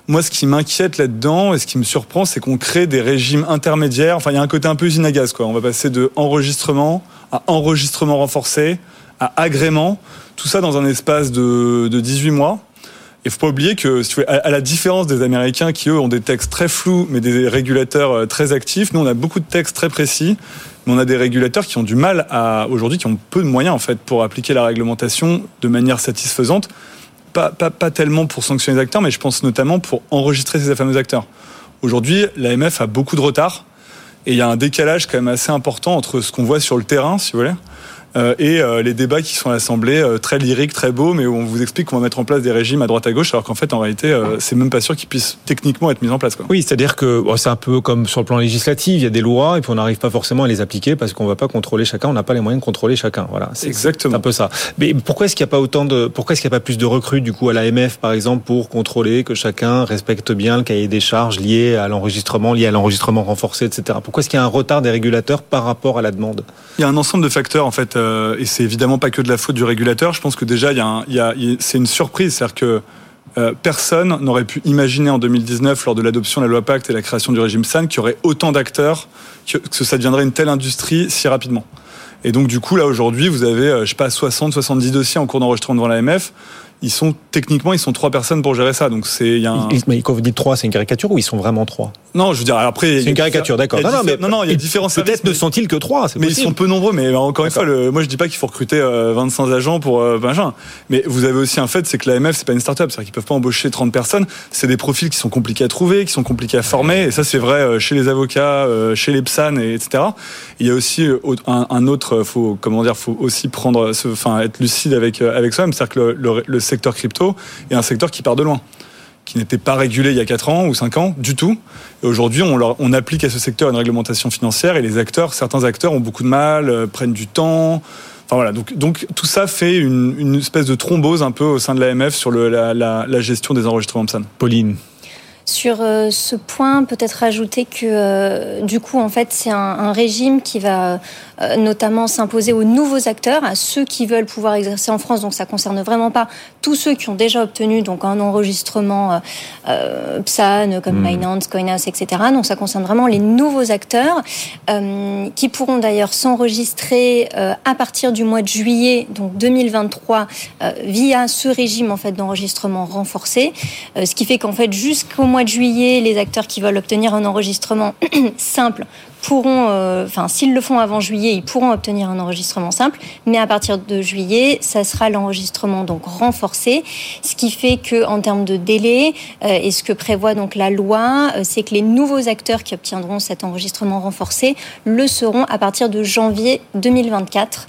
S9: Moi, ce qui m'inquiète là-dedans et ce qui me surprend, c'est qu'on crée des régimes intermédiaires. Enfin, il y a un côté un peu usine à gaz, quoi. On va passer de enregistrement à enregistrement renforcé, à agrément, tout ça dans un espace de, de 18 mois. Il faut pas oublier que, à la différence des Américains qui eux ont des textes très flous, mais des régulateurs euh, très actifs, nous on a beaucoup de textes très précis, mais on a des régulateurs qui ont du mal à aujourd'hui, qui ont peu de moyens en fait pour appliquer la réglementation de manière satisfaisante. Pas, pas, pas tellement pour sanctionner les acteurs, mais je pense notamment pour enregistrer ces fameux acteurs. Aujourd'hui, l'AMF a beaucoup de retard et il y a un décalage quand même assez important entre ce qu'on voit sur le terrain, si vous voulez, et euh, les débats qui sont à l'Assemblée, euh, très lyriques, très beaux, mais où on vous explique qu'on va mettre en place des régimes à droite à gauche, alors qu'en fait, en réalité, c'est même pas sûr qu'ils puissent techniquement être mis en place. Quoi.
S2: Oui, c'est-à-dire que bon, c'est un peu comme sur le plan législatif, il y a des lois et puis on n'arrive pas forcément à les appliquer parce qu'on va pas contrôler chacun, on n'a pas les moyens de contrôler chacun. Voilà,
S9: c'est exactement
S2: un peu ça. Mais pourquoi est-ce qu'il n'y a pas autant de, pourquoi est-ce qu'il n'y a pas plus de recrues du coup à l'AMF par exemple pour contrôler que chacun respecte bien le cahier des charges lié à l'enregistrement, lié à l'enregistrement renforcé, etc. Pourquoi est-ce qu'il y a un retard des régulateurs par rapport à la demande?
S9: Il y a un ensemble de facteurs en fait, euh, et c'est évidemment pas que de la faute du régulateur. Je pense que déjà, il y a, c'est une surprise, c'est-à-dire que euh, personne n'aurait pu imaginer en 2019, lors de l'adoption de la loi Pacte et la création du régime SAN, qu'il y aurait autant d'acteurs, que, que ça deviendrait une telle industrie si rapidement. Et donc, du coup, là, aujourd'hui, vous avez, euh, je sais pas, 60, 70 dossiers en cours d'enregistrement devant l'AMF ils sont techniquement ils sont trois personnes pour gérer ça. Donc c'est il y a un...
S2: Mais quand vous dites trois, c'est une caricature ou ils sont vraiment trois?
S9: Non, je veux dire après
S2: c'est une caricature, d'accord.
S9: Non, non, mais non, non, il y a différents
S2: Peut-être ne sont-ils que trois,
S9: Mais ils sont peu nombreux. Mais encore une fois, le, moi je dis pas qu'il faut recruter 25 euh, agents pour euh, machin. Mais vous avez aussi un fait, c'est que l'AMF c'est pas une start-up, c'est-à-dire qu'ils peuvent pas embaucher 30 personnes. C'est des profils qui sont compliqués à trouver, qui sont compliqués à former. Et ça c'est vrai euh, chez les avocats, chez les PSAN, et etc. Il y a aussi un, un autre, faut comment dire, faut aussi prendre, enfin être lucide avec avec soi-même, c'est-à-dire que le, le, le secteur crypto et un secteur qui part de loin qui n'était pas régulé il y a 4 ans ou 5 ans du tout. Et aujourd'hui, on, leur, on applique à ce secteur une réglementation financière et les acteurs, certains acteurs ont beaucoup de mal, euh, prennent du temps. Enfin voilà, donc, donc tout ça fait une, une espèce de thrombose un peu au sein de l'AMF sur le, la, la, la, gestion des enregistrements PSAN.
S2: Pauline
S11: sur euh, ce point, peut-être rajouter que euh, du coup, en fait, c'est un, un, régime qui va euh, notamment s'imposer aux nouveaux acteurs, à ceux qui veulent pouvoir exercer en France. Donc, ça concerne vraiment pas tous ceux qui ont déjà obtenu donc un enregistrement euh, PSAN comme mmh. Binance, Coinhouse, etc. Donc, ça concerne vraiment les nouveaux acteurs euh, qui pourront d'ailleurs s'enregistrer à partir du mois de juillet, donc 2023, via ce régime en fait d'enregistrement renforcé, ce qui fait qu'en fait jusqu'au mois de juillet, les acteurs qui veulent obtenir un enregistrement simple pourront, enfin, s'ils le font avant juillet, ils pourront obtenir un enregistrement simple, mais à partir de juillet, ça sera l'enregistrement donc renforcé, ce qui fait que en termes de délai et ce que prévoit donc la loi, c'est que les nouveaux acteurs qui obtiendront cet enregistrement renforcé le seront à partir de janvier 2024.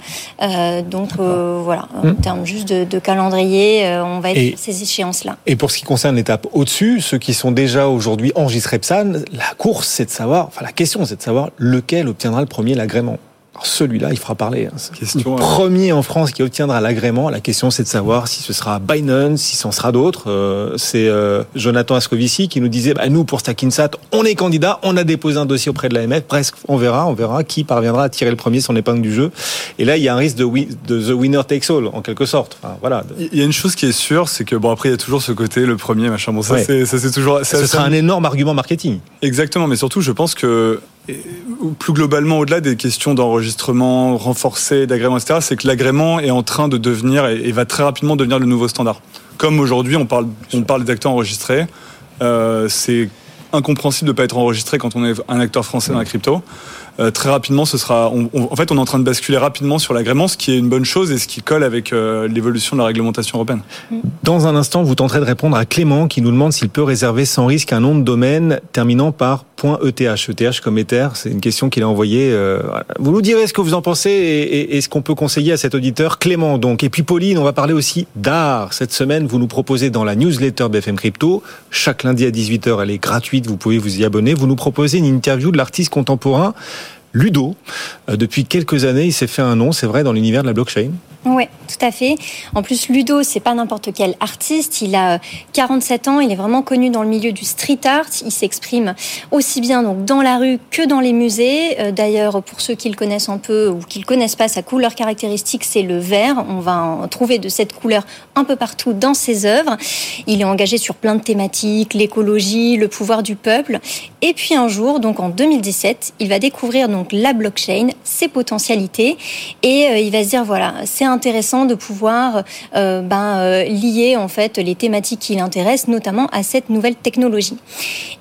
S11: donc voilà, en hmm. termes juste de, calendrier, on va être sur ces échéances-là.
S2: Et pour ce qui concerne l'étape au-dessus, ceux qui sont déjà aujourd'hui enregistrés PSAN, la course, c'est de savoir, enfin la question, c'est de savoir lequel obtiendra le premier l'agrément celui-là, il fera parler. Hein. le premier en France qui obtiendra l'agrément. La question, c'est de savoir si ce sera Binance, si ce sera d'autres. Euh, c'est euh, Jonathan Ascovici qui nous disait, bah, nous, pour Stackinsat, on est candidat, on a déposé un dossier auprès de l'AMF. Presque, on verra, on verra qui parviendra à tirer le premier son épingle du jeu. Et là, il y a un risque de, de the winner takes all, en quelque sorte. voilà.
S9: Il y a une chose qui est sûre, c'est que, bon, après, il y a toujours ce côté, le premier, machin. Bon, ça, c'est toujours...
S2: Ce sera un énorme argument marketing.
S9: Exactement, mais surtout, je pense que plus globalement, au-delà des questions d'enregistrement renforcé, d'agrément, etc., c'est que l'agrément est en train de devenir et, va très rapidement devenir le nouveau standard. Comme aujourd'hui, on parle, on parle d'acteurs enregistrés. Euh, c'est incompréhensible de ne pas être enregistré quand on est un acteur français dans la crypto. Euh, très rapidement, ce sera. en fait, on est en train de basculer rapidement sur l'agrément, ce qui est une bonne chose et ce qui colle avec euh, l'évolution de la réglementation européenne.
S2: Dans un instant, vous tenterez de répondre à Clément qui nous demande s'il peut réserver sans risque un nom de domaine terminant par .eth. ETH comme Ether, c'est une question qu'il a envoyée. Euh, vous nous direz ce que vous en pensez et, et ce qu'on peut conseiller à cet auditeur Clément. Donc, et puis Pauline, on va parler aussi d'art. Cette semaine, vous nous proposez dans la newsletter BFM Crypto, chaque lundi à 18h, elle est gratuite, vous pouvez vous y abonner. Vous nous proposez une interview de l'artiste contemporain Ludo. Euh, depuis quelques années, il s'est fait un nom, c'est vrai, dans l'univers de la blockchain.
S11: Oui, tout à fait. En plus, Ludo, c'est pas n'importe quel artiste. Il a 47 ans. Il est vraiment connu dans le milieu du street art. Il s'exprime aussi bien donc dans la rue que dans les musées. Euh, d'ailleurs, pour ceux qui le connaissent un peu ou qui le connaissent pas, sa couleur caractéristique, c'est le vert. On va en trouver de cette couleur un peu partout dans ses œuvres. Il est engagé sur plein de thématiques, l'écologie, le pouvoir du peuple. Et puis un jour, donc en 2017, il va découvrir donc la blockchain, ses potentialités, et euh, il va se dire voilà, c'est un intéressant de pouvoir euh, ben, euh, lier en fait les thématiques qui l'intéressent, notamment à cette nouvelle technologie.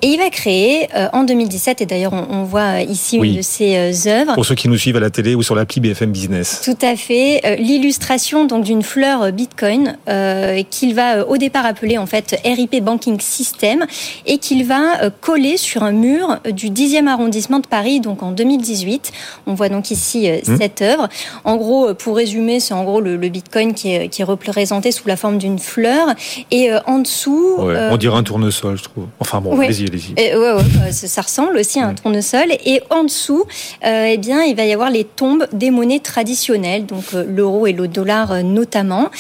S11: Et il va créer euh, en 2017, et d'ailleurs on, voit ici une de ses œuvres.
S2: Pour ceux qui nous suivent à la télé ou sur l'appli BFM Business.
S11: Tout à fait, l'illustration donc d'une fleur Bitcoin qu'il va au départ appeler en fait RIP Banking System et qu'il va coller sur un mur du 10e arrondissement de Paris, donc en 2018. On voit donc ici mmh. cette œuvre. En gros, pour résumer, c'est en en gros le, Bitcoin qui est, qui est, représenté sous la forme d'une fleur. Et euh, en dessous...
S2: Euh, on dirait un tournesol, je trouve. Enfin bon, allez-y, allez-y.
S11: Ouais, ouais, ça, ressemble aussi à un tournesol. Et en dessous, euh, eh bien, il va y avoir les tombes des monnaies traditionnelles, donc l'euro et le dollar notamment.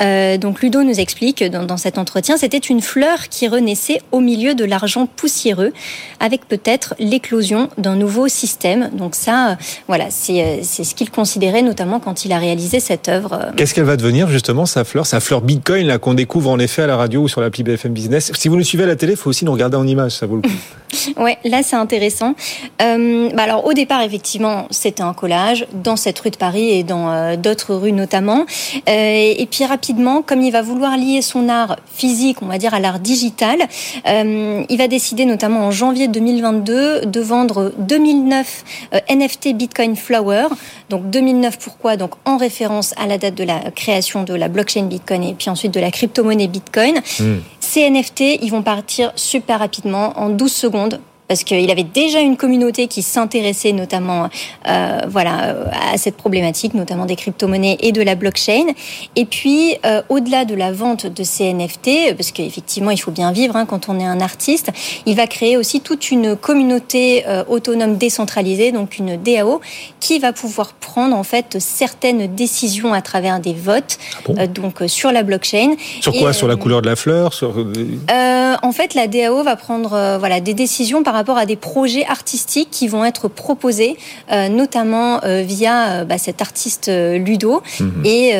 S11: donc Ludo nous explique dans, dans cet entretien, c'était une fleur qui renaissait au milieu de l'argent poussiéreux, avec peut-être l'éclosion d'un nouveau système. Donc ça, voilà, c'est ce qu'il considérait notamment quand il a réalisé cette euh,
S2: Qu'est-ce qu'elle va devenir justement sa fleur, sa fleur Bitcoin là qu'on découvre en effet à la radio ou sur l'appli BFM Business? Si vous nous suivez à la télé, il faut aussi nous regarder en image, ça vaut le coup.
S11: ouais, là c'est intéressant. Euh, bah alors au départ effectivement c'était un collage dans cette rue de Paris et dans euh, d'autres rues notamment. et puis rapidement, comme il va vouloir lier son art physique, on va dire à l'art digital, il va décider notamment en janvier 2022 de vendre 2009 NFT Bitcoin Flower. Donc 2009 pourquoi? Donc en référence à la date de la création de la blockchain Bitcoin et puis ensuite de la crypto-monnaie Bitcoin. Hmm. Ces NFT, ils vont partir super rapidement, en 12 secondes parce qu'il avait déjà une communauté qui s'intéressait notamment euh, voilà, à cette problématique, notamment des crypto-monnaies et de la blockchain. Et puis, euh, au-delà de la vente de ces NFT, parce qu'effectivement, il faut bien vivre hein, quand on est un artiste, il va créer aussi toute une communauté euh, autonome décentralisée, donc une DAO, qui va pouvoir prendre en fait certaines décisions à travers des votes, ah donc sur la blockchain.
S2: Sur quoi? Sur la couleur de la fleur? Sur...
S11: En fait, la DAO va prendre voilà, des décisions par rapport rapport à des projets artistiques qui vont être proposés, euh, notamment euh, via euh, bah, cet artiste Ludo, mhm. et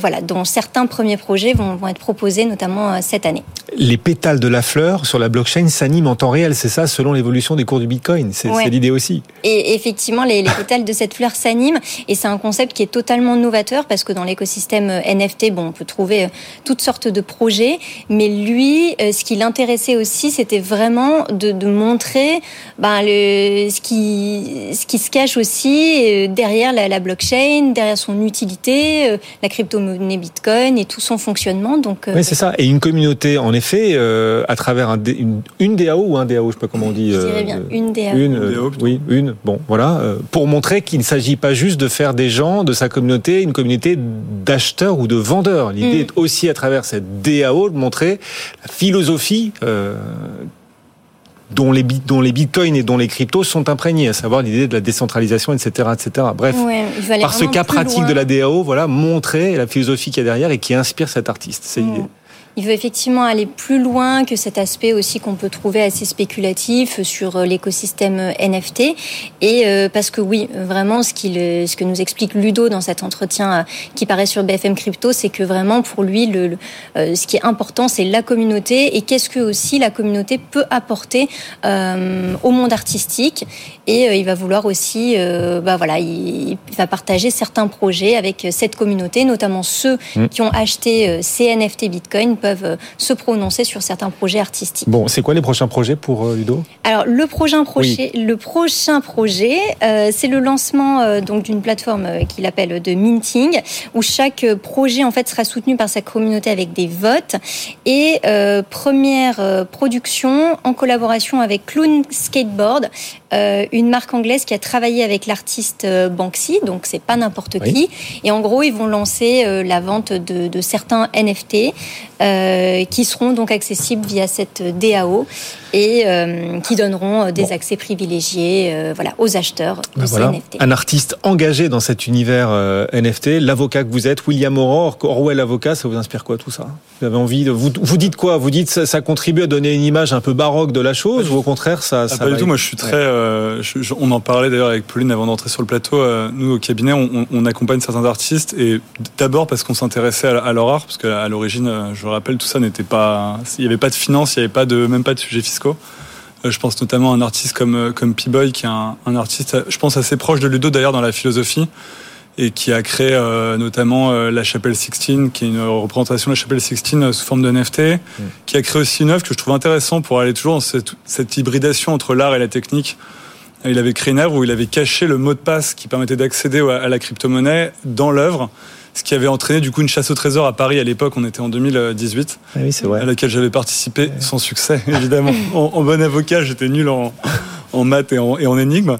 S11: voilà, dont certains premiers projets vont, vont être proposés notamment cette année.
S2: Les pétales de la fleur sur la blockchain s'animent en temps réel, c'est ça, selon l'évolution des cours du Bitcoin. C'est l'idée aussi.
S11: Et effectivement, les, les pétales de cette fleur s'animent, et c'est un concept qui est totalement novateur parce que dans l'écosystème NFT, bon, on peut trouver toutes sortes de projets, mais lui, ce qui l'intéressait aussi, c'était vraiment de, de montrer montrer ben, le, ce, qui, ce qui se cache aussi derrière la, la blockchain, derrière son utilité, la crypto-monnaie Bitcoin et tout son fonctionnement. Donc,
S2: oui, c'est ça. Et une communauté, en effet, à travers un, une, une DAO ou un DAO, je sais pas comment on dit.
S11: Je dirais bien une DAO.
S2: Une, oui, une. Bon, voilà. pour montrer qu'il ne s'agit pas juste de faire des gens de sa communauté une communauté d'acheteurs ou de vendeurs. L'idée mm. est aussi à travers cette DAO de montrer la philosophie euh, dont les, dont les bitcoins et dont les cryptos sont imprégnés, à savoir l'idée de la décentralisation, etc., etc. Bref, par ce cas pratique de la DAO, voilà, montrer la philosophie qu'il y a derrière et qui inspire cet artiste. C'est l'idée
S11: il veut effectivement aller plus loin que cet aspect aussi qu'on peut trouver assez spéculatif sur euh, l'écosystème euh, NFT. Et euh, parce que oui, vraiment, ce, qu'il, ce que nous explique Ludo dans cet entretien qui paraît sur BFM Crypto, c'est que vraiment pour lui, le, ce qui est important, c'est la communauté et qu'est-ce que aussi la communauté peut apporter au monde artistique. Et il va vouloir aussi, bah voilà, il, va partager certains projets avec cette communauté, notamment ceux mmh. qui ont acheté ces NFT Bitcoin peuvent euh, se prononcer sur certains projets artistiques.
S2: Bon, c'est quoi les prochains projets pour euh, Ludo?
S11: Alors le prochain projet, le prochain projet, euh, c'est le lancement donc d'une plateforme qu'il appelle de minting, où chaque projet en fait sera soutenu par sa communauté avec des votes et première production en collaboration avec Clown Skateboard, une marque anglaise qui a travaillé avec l'artiste Banksy, donc c'est pas n'importe qui. Et en gros, ils vont lancer la vente de, de certains NFT. Euh, qui seront donc accessibles via cette DAO et euh, qui donneront euh, des accès privilégiés voilà, aux acheteurs de ben ces NFT.
S2: Un artiste engagé dans cet univers NFT, l'avocat que vous êtes, William Aurore, Orwell avocat, ça vous inspire quoi tout ça? Vous avez envie de vous, vous dites quoi? Vous dites ça, ça contribue à donner une image un peu baroque de la chose ou au contraire ça,
S9: ah, Pas du tout. Moi, je suis très. on en parlait d'ailleurs avec Pauline avant d'entrer sur le plateau. nous au cabinet, on, on, accompagne certains artistes et d'abord parce qu'on s'intéressait à, à, leur art, parce qu'à l'origine, je rappelle tout ça n'était pas. Il n'y avait pas de finance, il n'y avait pas de, même pas de sujets fiscaux. Euh, je pense notamment à un artiste comme, euh, comme P-Boy, qui est un, artiste, je pense, assez proche de Ludo d'ailleurs dans la philosophie, et qui a créé euh, notamment la Chapelle Sixtine, qui est une représentation de la Chapelle Sixtine sous forme de NFT, mm. qui a créé aussi une œuvre que je trouve intéressant pour aller toujours dans cette, cette hybridation entre l'art et la technique. Il avait créé une œuvre où il avait caché le mot de passe qui permettait d'accéder à la crypto-monnaie dans l'œuvre ce qui avait entraîné du coup une chasse au trésor à Paris à l'époque. On était en 2018,
S2: ah oui, vrai.
S9: à laquelle j'avais participé sans succès évidemment. en, bon avocat, j'étais nul en, en maths et en, et en énigmes.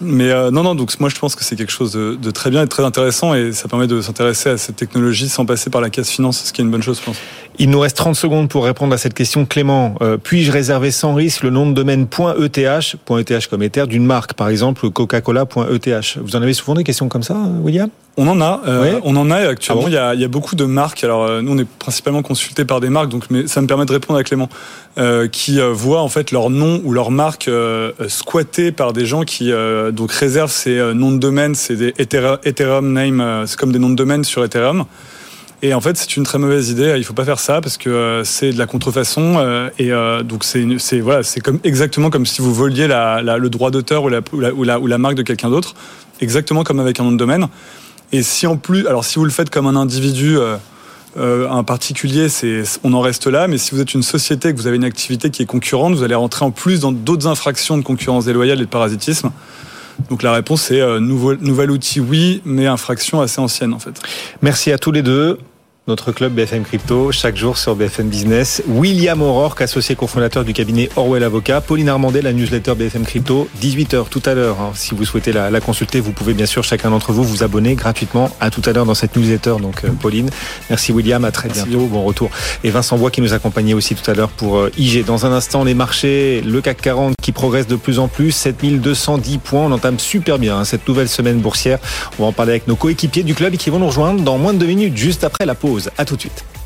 S9: Mais euh, non, non, donc moi je pense que c'est quelque chose de, de, très bien et de très intéressant et ça permet de s'intéresser à cette technologie sans passer par la case finance, ce qui est une bonne chose, je pense.
S2: Il nous reste 30 secondes pour répondre à cette question. Clément, euh, puis-je réserver sans risque le nom de domaine .eth, .eth comme Ether, d'une marque, par exemple Coca-Cola.eth Vous en avez souvent des questions comme ça, William?
S9: On en a, euh, on en a actuellement. Ah il, y a, il, y a, beaucoup de marques. Alors euh, nous, on est principalement consultés par des marques, donc mais ça me permet de répondre à Clément, euh, qui voient en fait leur nom ou leur marque squatté par des gens qui donc réservent ces noms de domaine, c'est des Ethereum name, c'est comme des noms de domaine sur Ethereum. Et en fait, c'est une très mauvaise idée. Il faut pas faire ça parce que euh, c'est de la contrefaçon. Euh, et euh, donc, c'est voilà, c'est comme exactement comme si vous voliez la, la, le droit d'auteur ou la, ou la, ou la, marque de quelqu'un d'autre, exactement comme avec un nom de domaine. Et si en plus, alors si vous le faites comme un individu. Euh, un particulier, c'est, on en reste là. Mais si vous êtes une société, que vous avez une activité qui est concurrente, vous allez rentrer en plus dans d'autres infractions de concurrence déloyale et de parasitisme. Donc la réponse c'est euh, nouveau, nouvel outil, oui, mais infraction assez ancienne en fait.
S2: Merci à tous les deux notre club BFM Crypto, chaque jour sur BFM Business. William O'Rourke, associé cofondateur du cabinet Orwell Avocat. Pauline Armandet, la newsletter BFM Crypto, 18h tout à l'heure. Hein. Si vous souhaitez la, la, consulter, vous pouvez bien sûr chacun d'entre vous vous abonner gratuitement à tout à l'heure dans cette newsletter. Donc euh, Pauline, merci William, à très bientôt, bon retour. Et Vincent Bois qui nous accompagnait aussi tout à l'heure pour euh, IG. Dans un instant, les marchés, le CAC 40 qui progresse de plus en plus, 7210 points. On entame super bien hein, cette nouvelle semaine boursière. On va en parler avec nos coéquipiers du club qui vont nous rejoindre dans moins de deux minutes, juste après la pause. À tout de suite.